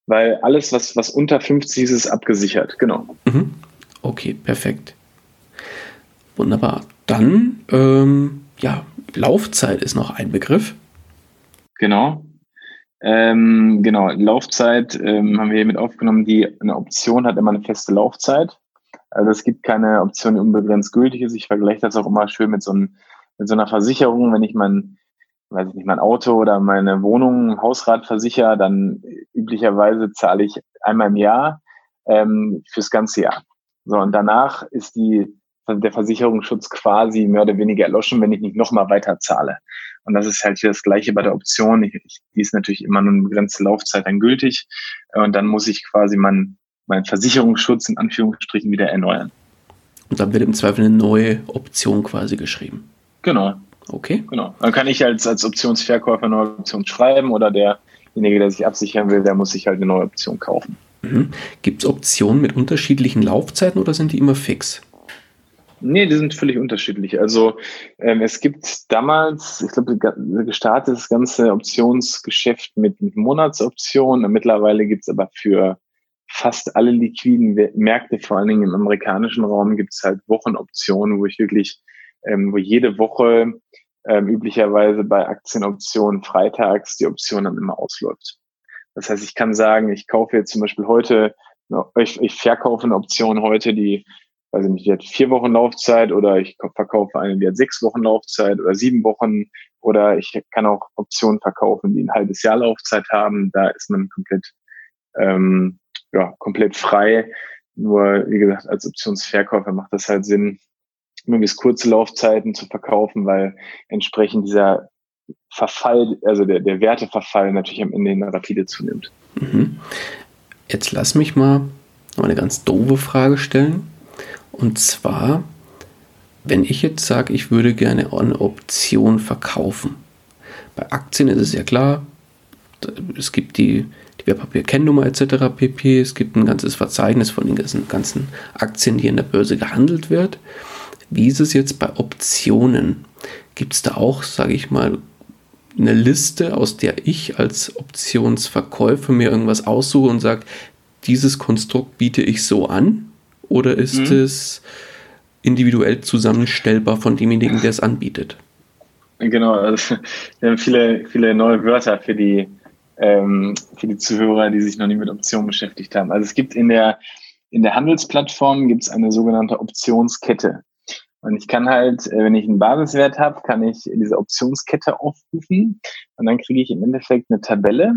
B: weil alles, was, was unter 50 ist, ist abgesichert. Genau.
A: Mhm. Okay, perfekt. Wunderbar. Dann, ähm, ja, Laufzeit ist noch ein Begriff.
B: Genau. Ähm, genau, Laufzeit ähm, haben wir hier mit aufgenommen. Die eine Option hat immer eine feste Laufzeit. Also es gibt keine Option, die unbegrenzt gültig ist. Ich vergleiche das auch immer schön mit so, einem, mit so einer Versicherung. Wenn ich mein weiß ich nicht, mein Auto oder meine Wohnung, Hausrat versichere, dann üblicherweise zahle ich einmal im Jahr ähm, fürs ganze Jahr. So, und danach ist die, der Versicherungsschutz quasi mehr oder weniger erloschen, wenn ich nicht nochmal weiter zahle. Und das ist halt hier das Gleiche bei der Option. Ich, ich, die ist natürlich immer nur eine begrenzte Laufzeit dann gültig. Und dann muss ich quasi meinen mein Versicherungsschutz in Anführungsstrichen wieder erneuern.
A: Und dann wird im Zweifel eine neue Option quasi geschrieben.
B: Genau. Okay. Genau. Dann kann ich als, als Optionsverkäufer eine neue Option schreiben oder derjenige, der sich absichern will, der muss sich halt eine neue Option kaufen.
A: Mhm. Gibt es Optionen mit unterschiedlichen Laufzeiten oder sind die immer fix?
B: Nee, die sind völlig unterschiedlich. Also ähm, es gibt damals, ich glaube, gestartet das ganze Optionsgeschäft mit, mit Monatsoptionen. Mittlerweile gibt es aber für fast alle liquiden Märkte, vor allen Dingen im amerikanischen Raum, gibt es halt Wochenoptionen, wo ich wirklich, ähm, wo jede Woche ähm, üblicherweise bei Aktienoptionen freitags die Option dann immer ausläuft. Das heißt, ich kann sagen, ich kaufe jetzt zum Beispiel heute, ich, ich verkaufe eine Option heute, die, weiß ich nicht, die hat vier Wochen Laufzeit oder ich verkaufe eine, die hat sechs Wochen Laufzeit oder sieben Wochen oder ich kann auch Optionen verkaufen, die ein halbes Jahr Laufzeit haben. Da ist man komplett, ähm, ja, komplett frei. Nur, wie gesagt, als Optionsverkäufer macht das halt Sinn, möglichst kurze Laufzeiten zu verkaufen, weil entsprechend dieser Verfall, also der, der Werteverfall natürlich am Ende rapide zunimmt. Mhm.
A: Jetzt lass mich mal eine ganz doofe Frage stellen. Und zwar, wenn ich jetzt sage, ich würde gerne eine Option verkaufen. Bei Aktien ist es ja klar, es gibt die, die Wertpapierkennnummer etc. pp. Es gibt ein ganzes Verzeichnis von den ganzen, ganzen Aktien, die in der Börse gehandelt wird. Wie ist es jetzt bei Optionen? Gibt es da auch, sage ich mal, eine Liste, aus der ich als Optionsverkäufer mir irgendwas aussuche und sage, dieses Konstrukt biete ich so an? Oder ist mhm. es individuell zusammenstellbar von demjenigen, der es anbietet?
B: Genau, also wir haben viele, viele neue Wörter für die, ähm, für die Zuhörer, die sich noch nie mit Optionen beschäftigt haben. Also es gibt in der, in der Handelsplattform gibt es eine sogenannte Optionskette. Und ich kann halt, äh, wenn ich einen Basiswert habe, kann ich diese Optionskette aufrufen und dann kriege ich im Endeffekt eine Tabelle,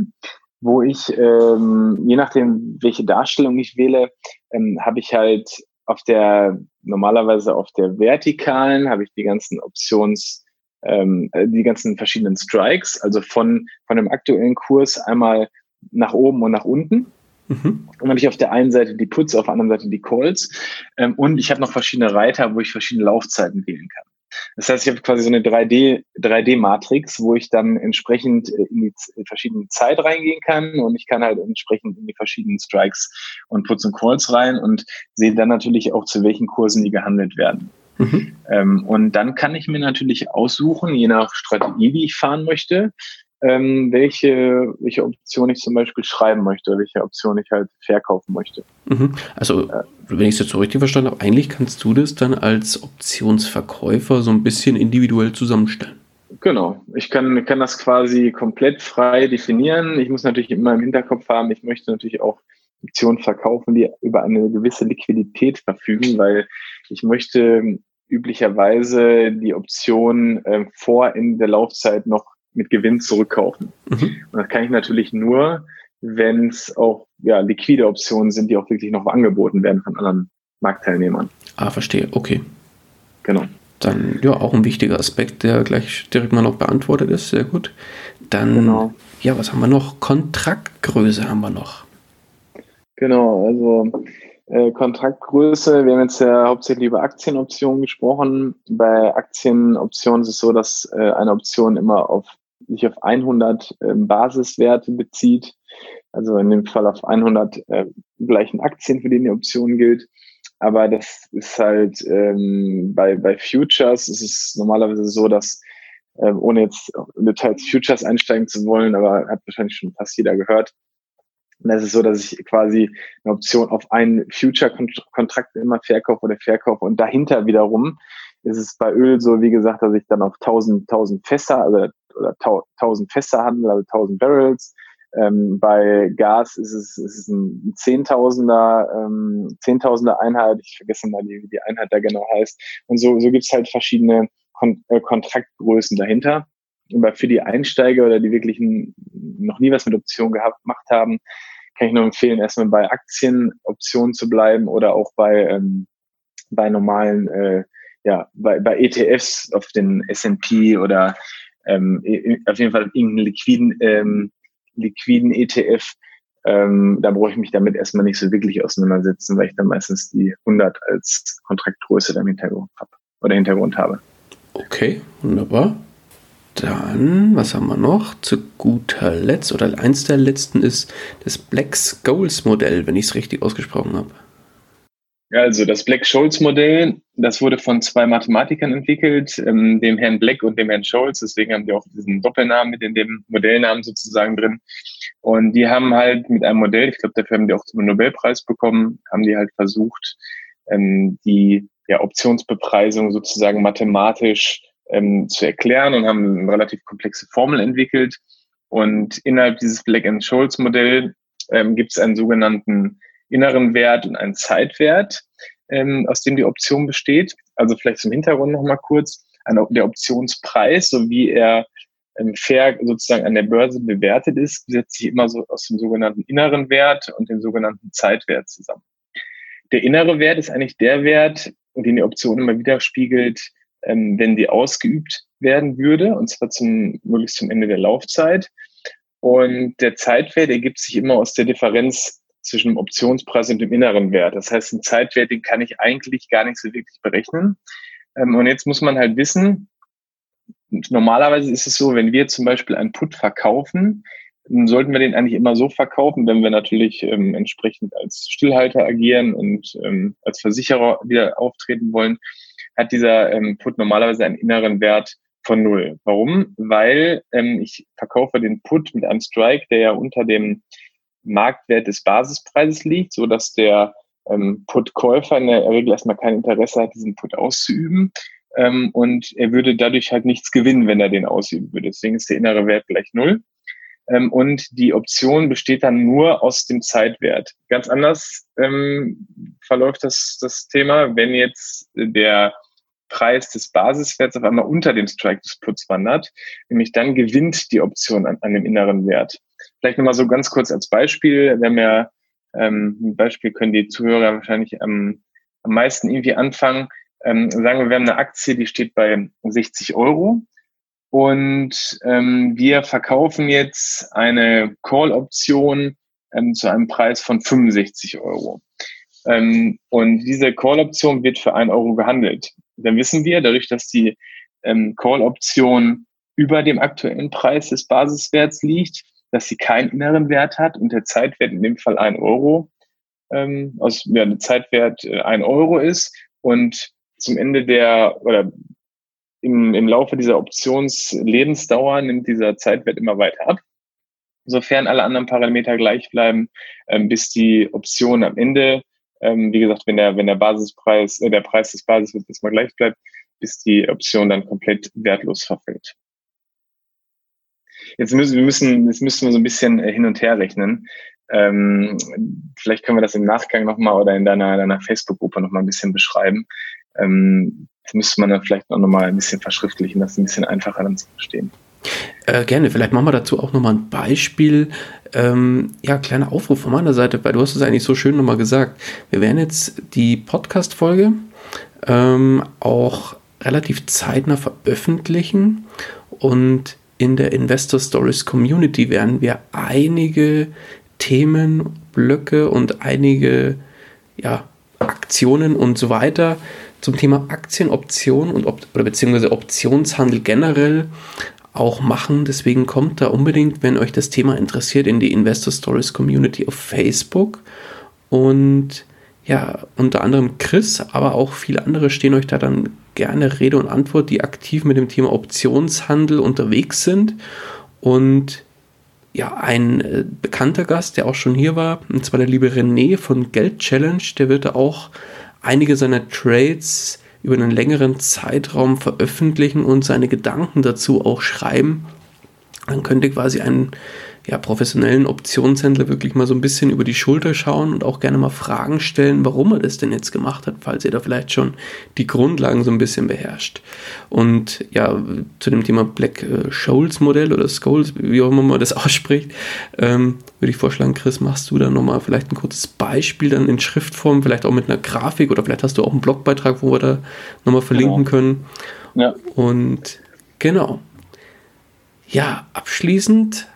B: wo ich, ähm, je nachdem, welche Darstellung ich wähle, ähm, habe ich halt auf der, normalerweise auf der vertikalen, habe ich die ganzen Options, ähm, äh, die ganzen verschiedenen Strikes, also von, von dem aktuellen Kurs einmal nach oben und nach unten. Mhm. Und dann habe ich auf der einen Seite die Puts, auf der anderen Seite die Calls. Ähm, und ich habe noch verschiedene Reiter, wo ich verschiedene Laufzeiten wählen kann. Das heißt, ich habe quasi so eine 3D, 3D-Matrix, wo ich dann entsprechend in die in verschiedene Zeit reingehen kann und ich kann halt entsprechend in die verschiedenen Strikes und Puts und Calls rein und sehe dann natürlich auch, zu welchen Kursen die gehandelt werden. Mhm. Ähm, und dann kann ich mir natürlich aussuchen, je nach Strategie, die ich fahren möchte, ähm, welche, welche Option ich zum Beispiel schreiben möchte, welche Option ich halt verkaufen möchte.
A: Mhm. Also, äh, wenn ich es jetzt so richtig verstanden habe, eigentlich kannst du das dann als Optionsverkäufer so ein bisschen individuell zusammenstellen.
B: Genau, ich kann, kann das quasi komplett frei definieren. Ich muss natürlich immer im Hinterkopf haben, ich möchte natürlich auch Optionen verkaufen, die über eine gewisse Liquidität verfügen, weil ich möchte üblicherweise die Option äh, vor in der Laufzeit noch mit Gewinn zurückkaufen. Mhm. Und das kann ich natürlich nur, wenn es auch ja, liquide Optionen sind, die auch wirklich noch angeboten werden von anderen Marktteilnehmern.
A: Ah, verstehe. Okay. Genau. Dann ja, auch ein wichtiger Aspekt, der gleich direkt mal noch beantwortet ist. Sehr gut. Dann, genau. ja, was haben wir noch? Kontraktgröße haben wir noch.
B: Genau, also äh, Kontraktgröße, wir haben jetzt ja hauptsächlich über Aktienoptionen gesprochen. Bei Aktienoptionen ist es so, dass äh, eine Option immer auf sich auf 100 äh, Basiswerte bezieht, also in dem Fall auf 100 äh, gleichen Aktien, für die die Option gilt. Aber das ist halt ähm, bei, bei Futures ist es normalerweise so, dass äh, ohne jetzt Details Futures einsteigen zu wollen, aber hat wahrscheinlich schon fast jeder gehört, und das ist so, dass ich quasi eine Option auf einen Future-Kontrakt immer verkaufe oder verkaufe und dahinter wiederum ist es bei Öl so, wie gesagt, dass ich dann auf 1000, 1000 Fässer also, oder 1000 Fässer handle, also 1000 Barrels. Ähm, bei Gas ist es, ist es ein Zehntausender, ähm, Zehntausender Einheit. Ich vergesse mal, wie die Einheit da genau heißt. Und so, so gibt's halt verschiedene Kon äh, Kontraktgrößen dahinter. Aber für die Einsteiger oder die wirklich noch nie was mit Optionen gehabt, gemacht haben, kann ich nur empfehlen, erstmal bei Aktienoptionen zu bleiben oder auch bei, ähm, bei normalen, äh, ja, bei, bei ETFs auf den S&P oder ähm, auf jeden Fall irgendeinen liquiden, ähm, liquiden ETF. Ähm, da brauche ich mich damit erstmal nicht so wirklich auseinandersetzen, weil ich dann meistens die 100 als Kontraktgröße im Hintergrund habe oder Hintergrund habe.
A: Okay, wunderbar. Dann, was haben wir noch? Zu guter Letzt, oder eins der letzten ist das Black-Scholes-Modell, wenn ich es richtig ausgesprochen habe.
B: Also das Black-Scholes-Modell, das wurde von zwei Mathematikern entwickelt, ähm, dem Herrn Black und dem Herrn Scholz. Deswegen haben die auch diesen Doppelnamen mit in dem Modellnamen sozusagen drin. Und die haben halt mit einem Modell, ich glaube, dafür haben die auch den Nobelpreis bekommen, haben die halt versucht, ähm, die ja, Optionsbepreisung sozusagen mathematisch ähm, zu erklären und haben eine relativ komplexe Formel entwickelt. Und innerhalb dieses Black-and-Scholes-Modell ähm, gibt es einen sogenannten inneren Wert und einen Zeitwert, ähm, aus dem die Option besteht. Also vielleicht zum Hintergrund nochmal kurz. Ein, der Optionspreis, so wie er ähm, fair sozusagen an der Börse bewertet ist, setzt sich immer so aus dem sogenannten inneren Wert und dem sogenannten Zeitwert zusammen. Der innere Wert ist eigentlich der Wert, den die Option immer widerspiegelt, ähm, wenn die ausgeübt werden würde, und zwar zum, möglichst zum Ende der Laufzeit. Und der Zeitwert ergibt sich immer aus der Differenz zwischen dem Optionspreis und dem inneren Wert. Das heißt, einen Zeitwert, den kann ich eigentlich gar nicht so wirklich berechnen. Ähm, und jetzt muss man halt wissen, normalerweise ist es so, wenn wir zum Beispiel einen Put verkaufen, sollten wir den eigentlich immer so verkaufen, wenn wir natürlich ähm, entsprechend als Stillhalter agieren und ähm, als Versicherer wieder auftreten wollen, hat dieser ähm, Put normalerweise einen inneren Wert von null. Warum? Weil ähm, ich verkaufe den Put mit einem Strike, der ja unter dem Marktwert des Basispreises liegt, so dass der ähm, Put-Käufer in der Regel erstmal kein Interesse hat, diesen Put auszuüben. Ähm, und er würde dadurch halt nichts gewinnen, wenn er den ausüben würde. Deswegen ist der innere Wert gleich null. Ähm, und die Option besteht dann nur aus dem Zeitwert. Ganz anders ähm, verläuft das, das Thema, wenn jetzt der Preis des Basiswerts auf einmal unter dem Strike des Puts wandert, nämlich dann gewinnt die Option an, an dem inneren Wert. Vielleicht nochmal so ganz kurz als Beispiel. Wir haben ja ähm, ein Beispiel können die Zuhörer wahrscheinlich am, am meisten irgendwie anfangen. Ähm, sagen wir, wir haben eine Aktie, die steht bei 60 Euro und ähm, wir verkaufen jetzt eine Call-Option ähm, zu einem Preis von 65 Euro. Ähm, und diese Call-Option wird für 1 Euro gehandelt. Dann wissen wir, dadurch, dass die ähm, Call-Option über dem aktuellen Preis des Basiswerts liegt, dass sie keinen inneren Wert hat und der Zeitwert in dem Fall 1 Euro, ähm, also ja, der Zeitwert äh, 1 Euro ist und zum Ende der oder im, im Laufe dieser Optionslebensdauer nimmt dieser Zeitwert immer weiter ab, sofern alle anderen Parameter gleich bleiben, ähm, bis die Option am Ende, ähm, wie gesagt, wenn der, wenn der Basispreis, äh, der Preis des Basiswertes mal gleich bleibt, bis die Option dann komplett wertlos verfällt. Jetzt müssen wir müssen, jetzt müssen wir so ein bisschen äh, hin und her rechnen. Ähm, vielleicht können wir das im Nachgang nochmal oder in deiner, deiner Facebook-Gruppe nochmal ein bisschen beschreiben. Ähm, das müsste man dann vielleicht auch nochmal ein bisschen verschriftlichen, das ein bisschen einfacher dann zu verstehen.
A: Äh, gerne, vielleicht machen wir dazu auch nochmal ein Beispiel. Ähm, ja, kleiner Aufruf von meiner Seite, weil du hast es eigentlich so schön nochmal gesagt. Wir werden jetzt die Podcast-Folge ähm, auch relativ zeitnah veröffentlichen und in der Investor Stories Community werden wir einige Themenblöcke und einige ja, Aktionen und so weiter zum Thema Aktienoption und oder beziehungsweise Optionshandel generell auch machen. Deswegen kommt da unbedingt, wenn euch das Thema interessiert, in die Investor Stories Community auf Facebook. Und ja, unter anderem Chris, aber auch viele andere stehen euch da dann gerne Rede und Antwort, die aktiv mit dem Thema Optionshandel unterwegs sind. Und ja, ein äh, bekannter Gast, der auch schon hier war, und zwar der liebe René von Geld Challenge, der wird auch einige seiner Trades über einen längeren Zeitraum veröffentlichen und seine Gedanken dazu auch schreiben. Dann könnt ihr quasi ein, ja, professionellen Optionshändler wirklich mal so ein bisschen über die Schulter schauen und auch gerne mal Fragen stellen, warum er das denn jetzt gemacht hat, falls ihr da vielleicht schon die Grundlagen so ein bisschen beherrscht. Und ja, zu dem Thema Black äh, Scholes Modell oder Scholes, wie auch immer man das ausspricht, ähm, würde ich vorschlagen, Chris, machst du da nochmal vielleicht ein kurzes Beispiel dann in Schriftform, vielleicht auch mit einer Grafik oder vielleicht hast du auch einen Blogbeitrag, wo wir da nochmal verlinken genau. können. Ja. Und genau. Ja, abschließend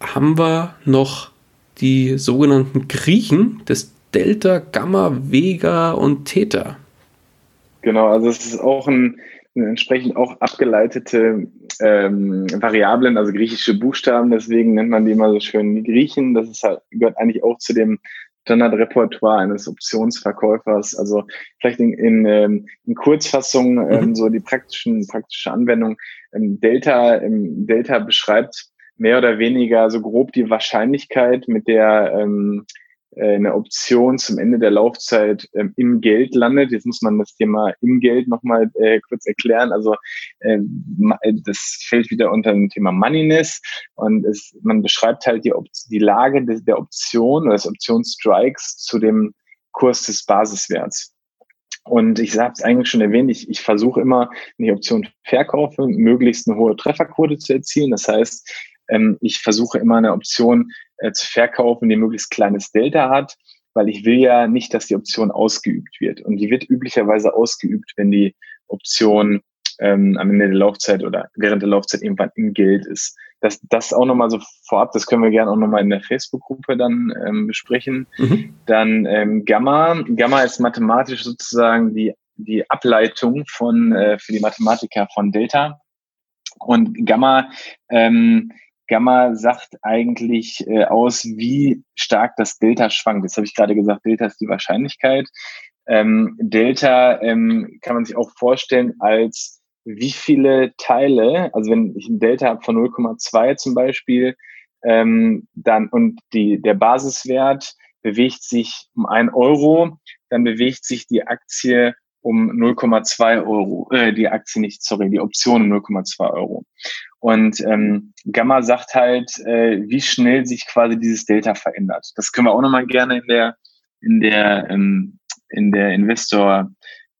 A: haben wir noch die sogenannten Griechen des Delta, Gamma, Vega und Theta.
B: Genau, also es ist auch ein, entsprechend auch abgeleitete ähm, Variablen, also griechische Buchstaben, deswegen nennt man die immer so schön die Griechen. Das ist halt, gehört eigentlich auch zu dem Standardrepertoire eines Optionsverkäufers. Also vielleicht in, in, ähm, in Kurzfassung ähm, mhm. so die praktischen, praktische Anwendung. Ähm, Delta, ähm, Delta beschreibt mehr oder weniger so grob die Wahrscheinlichkeit, mit der ähm, äh, eine Option zum Ende der Laufzeit ähm, im Geld landet. Jetzt muss man das Thema im Geld nochmal äh, kurz erklären. Also äh, das fällt wieder unter dem Thema Moneyness und es, man beschreibt halt die, Op die Lage des, der Option oder des Optionsstrikes zu dem Kurs des Basiswerts. Und ich habe es eigentlich schon erwähnt, ich, ich versuche immer, wenn ich Option verkaufe, möglichst eine hohe Trefferquote zu erzielen. Das heißt, ähm, ich versuche immer eine Option äh, zu verkaufen, die möglichst kleines Delta hat, weil ich will ja nicht, dass die Option ausgeübt wird. Und die wird üblicherweise ausgeübt, wenn die Option ähm, am Ende der Laufzeit oder während der Laufzeit irgendwann im Geld ist. Das, das auch nochmal so vorab, das können wir gerne auch nochmal in der Facebook-Gruppe dann ähm, besprechen. Mhm. Dann ähm, Gamma. Gamma ist mathematisch sozusagen die, die Ableitung von äh, für die Mathematiker von Delta. Und Gamma ähm, Gamma sagt eigentlich äh, aus, wie stark das Delta schwankt. Jetzt habe ich gerade gesagt, Delta ist die Wahrscheinlichkeit. Ähm, Delta ähm, kann man sich auch vorstellen als wie viele Teile, also wenn ich ein Delta habe von 0,2 zum Beispiel, ähm, dann und die, der Basiswert bewegt sich um ein Euro, dann bewegt sich die Aktie um 0,2 Euro, äh, die Aktie nicht, sorry, die Option um 0,2 Euro. Und ähm, Gamma sagt halt, äh, wie schnell sich quasi dieses Delta verändert. Das können wir auch nochmal gerne in der in der ähm, in der Investor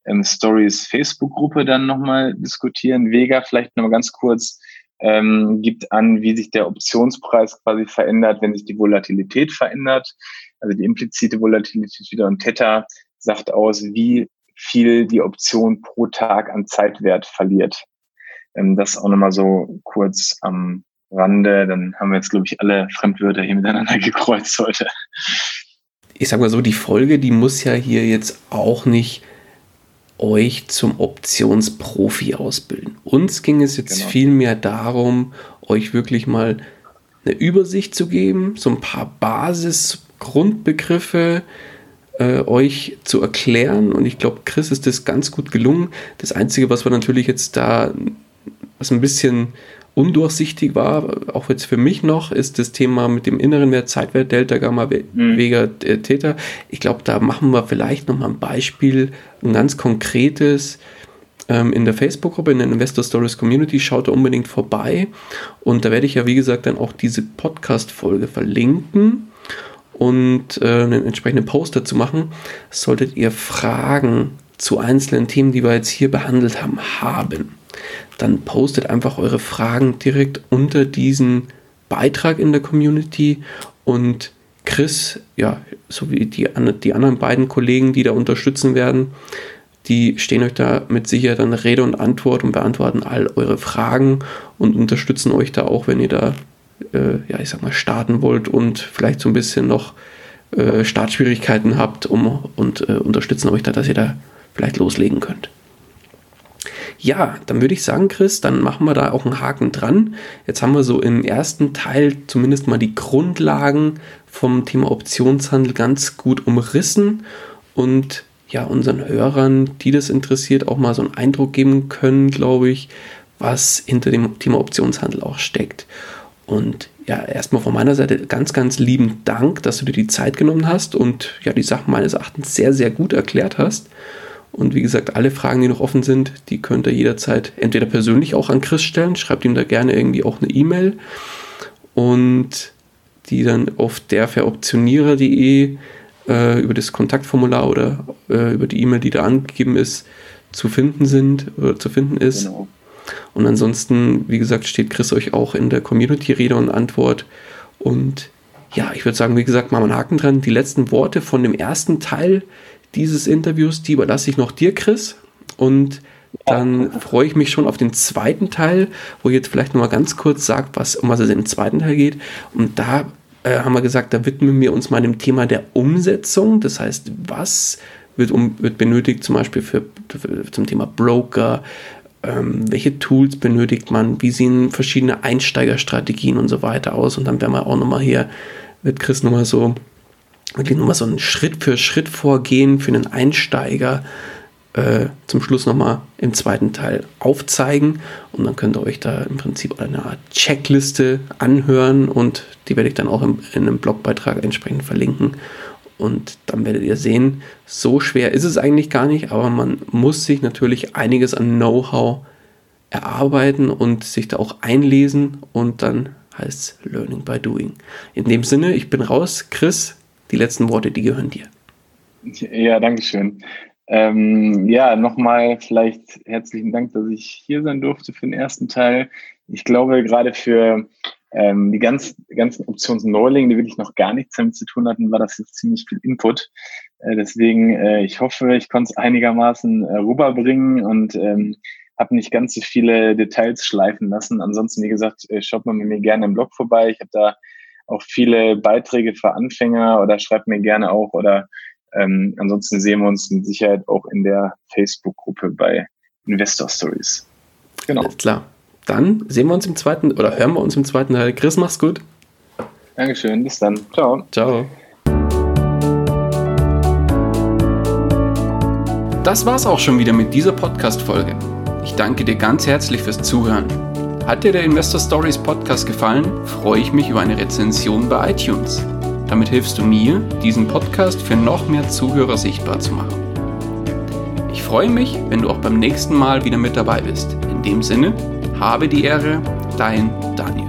B: ähm, Stories Facebook-Gruppe dann nochmal diskutieren. Vega vielleicht nochmal ganz kurz ähm, gibt an, wie sich der Optionspreis quasi verändert, wenn sich die Volatilität verändert, also die implizite Volatilität wieder. Und Theta sagt aus, wie viel die Option pro Tag an Zeitwert verliert. Ähm, das auch nochmal so kurz am Rande. Dann haben wir jetzt, glaube ich, alle Fremdwörter hier miteinander gekreuzt heute.
A: Ich sag mal so, die Folge, die muss ja hier jetzt auch nicht euch zum Optionsprofi ausbilden. Uns ging es jetzt genau. vielmehr darum, euch wirklich mal eine Übersicht zu geben, so ein paar Basisgrundbegriffe, äh, euch zu erklären. Und ich glaube, Chris ist das ganz gut gelungen. Das Einzige, was wir natürlich jetzt da, was ein bisschen undurchsichtig war, auch jetzt für mich noch, ist das Thema mit dem inneren Wert, Zeitwert, Delta, Gamma, mhm. Vega, äh, Theta. Ich glaube, da machen wir vielleicht noch mal ein Beispiel, ein ganz konkretes ähm, in der Facebook-Gruppe, in der Investor Stories Community. Schaut da unbedingt vorbei. Und da werde ich ja, wie gesagt, dann auch diese Podcast-Folge verlinken und äh, einen entsprechenden Post dazu machen, solltet ihr Fragen zu einzelnen Themen, die wir jetzt hier behandelt haben, haben. Dann postet einfach eure Fragen direkt unter diesen Beitrag in der Community und Chris, ja, sowie die, die anderen beiden Kollegen, die da unterstützen werden, die stehen euch da mit Sicherheit dann Rede und Antwort und beantworten all eure Fragen und unterstützen euch da auch, wenn ihr da äh, ja, ich sag mal, starten wollt und vielleicht so ein bisschen noch äh, Startschwierigkeiten habt um, und äh, unterstützen euch da, dass ihr da vielleicht loslegen könnt. Ja, dann würde ich sagen, Chris, dann machen wir da auch einen Haken dran. Jetzt haben wir so im ersten Teil zumindest mal die Grundlagen vom Thema Optionshandel ganz gut umrissen und ja, unseren Hörern, die das interessiert, auch mal so einen Eindruck geben können, glaube ich, was hinter dem Thema Optionshandel auch steckt. Und ja, erstmal von meiner Seite ganz, ganz lieben Dank, dass du dir die Zeit genommen hast und ja, die Sachen meines Erachtens sehr, sehr gut erklärt hast. Und wie gesagt, alle Fragen, die noch offen sind, die könnt ihr jederzeit entweder persönlich auch an Chris stellen, schreibt ihm da gerne irgendwie auch eine E-Mail. Und die dann auf derveroptionierer.de äh, über das Kontaktformular oder äh, über die E-Mail, die da angegeben ist, zu finden sind oder zu finden ist. Genau. Und ansonsten, wie gesagt, steht Chris euch auch in der Community Rede und Antwort. Und ja, ich würde sagen, wie gesagt, machen wir einen Haken dran. Die letzten Worte von dem ersten Teil dieses Interviews, die überlasse ich noch dir, Chris. Und dann freue ich mich schon auf den zweiten Teil, wo ihr jetzt vielleicht nochmal ganz kurz sagt, was, um was es im zweiten Teil geht. Und da äh, haben wir gesagt, da widmen wir uns mal dem Thema der Umsetzung. Das heißt, was wird, um, wird benötigt zum Beispiel für, für zum Thema Broker, ähm, welche Tools benötigt man, wie sehen verschiedene Einsteigerstrategien und so weiter aus. Und dann werden wir auch nochmal hier mit Chris nochmal so, wirklich nochmal so ein Schritt für Schritt vorgehen für einen Einsteiger äh, zum Schluss nochmal im zweiten Teil aufzeigen. Und dann könnt ihr euch da im Prinzip eine Art Checkliste anhören und die werde ich dann auch im, in einem Blogbeitrag entsprechend verlinken. Und dann werdet ihr sehen, so schwer ist es eigentlich gar nicht, aber man muss sich natürlich einiges an Know-how erarbeiten und sich da auch einlesen und dann heißt es Learning by Doing. In dem Sinne, ich bin raus. Chris, die letzten Worte, die gehören dir.
B: Ja, danke schön. Ähm, ja, nochmal vielleicht herzlichen Dank, dass ich hier sein durfte für den ersten Teil. Ich glaube, gerade für ähm, die ganz, ganzen Optionsneulinge, die wirklich noch gar nichts damit zu tun hatten, war das jetzt ziemlich viel Input. Äh, deswegen, äh, ich hoffe, ich konnte es einigermaßen äh, rüberbringen und ähm, habe nicht ganz so viele Details schleifen lassen. Ansonsten, wie gesagt, äh, schaut mal mit mir gerne im Blog vorbei. Ich habe da auch viele Beiträge für Anfänger oder schreibt mir gerne auch oder ähm, ansonsten sehen wir uns mit Sicherheit auch in der Facebook-Gruppe bei Investor Stories.
A: Genau. Alles klar. Dann sehen wir uns im zweiten oder hören wir uns im zweiten Teil. Chris, mach's gut.
B: Dankeschön. Bis dann. Ciao.
A: Ciao. Das war's auch schon wieder mit dieser Podcast-Folge. Ich danke dir ganz herzlich fürs Zuhören. Hat dir der Investor Stories Podcast gefallen, freue ich mich über eine Rezension bei iTunes. Damit hilfst du mir, diesen Podcast für noch mehr Zuhörer sichtbar zu machen. Ich freue mich, wenn du auch beim nächsten Mal wieder mit dabei bist. In dem Sinne, habe die Ehre, dein Daniel.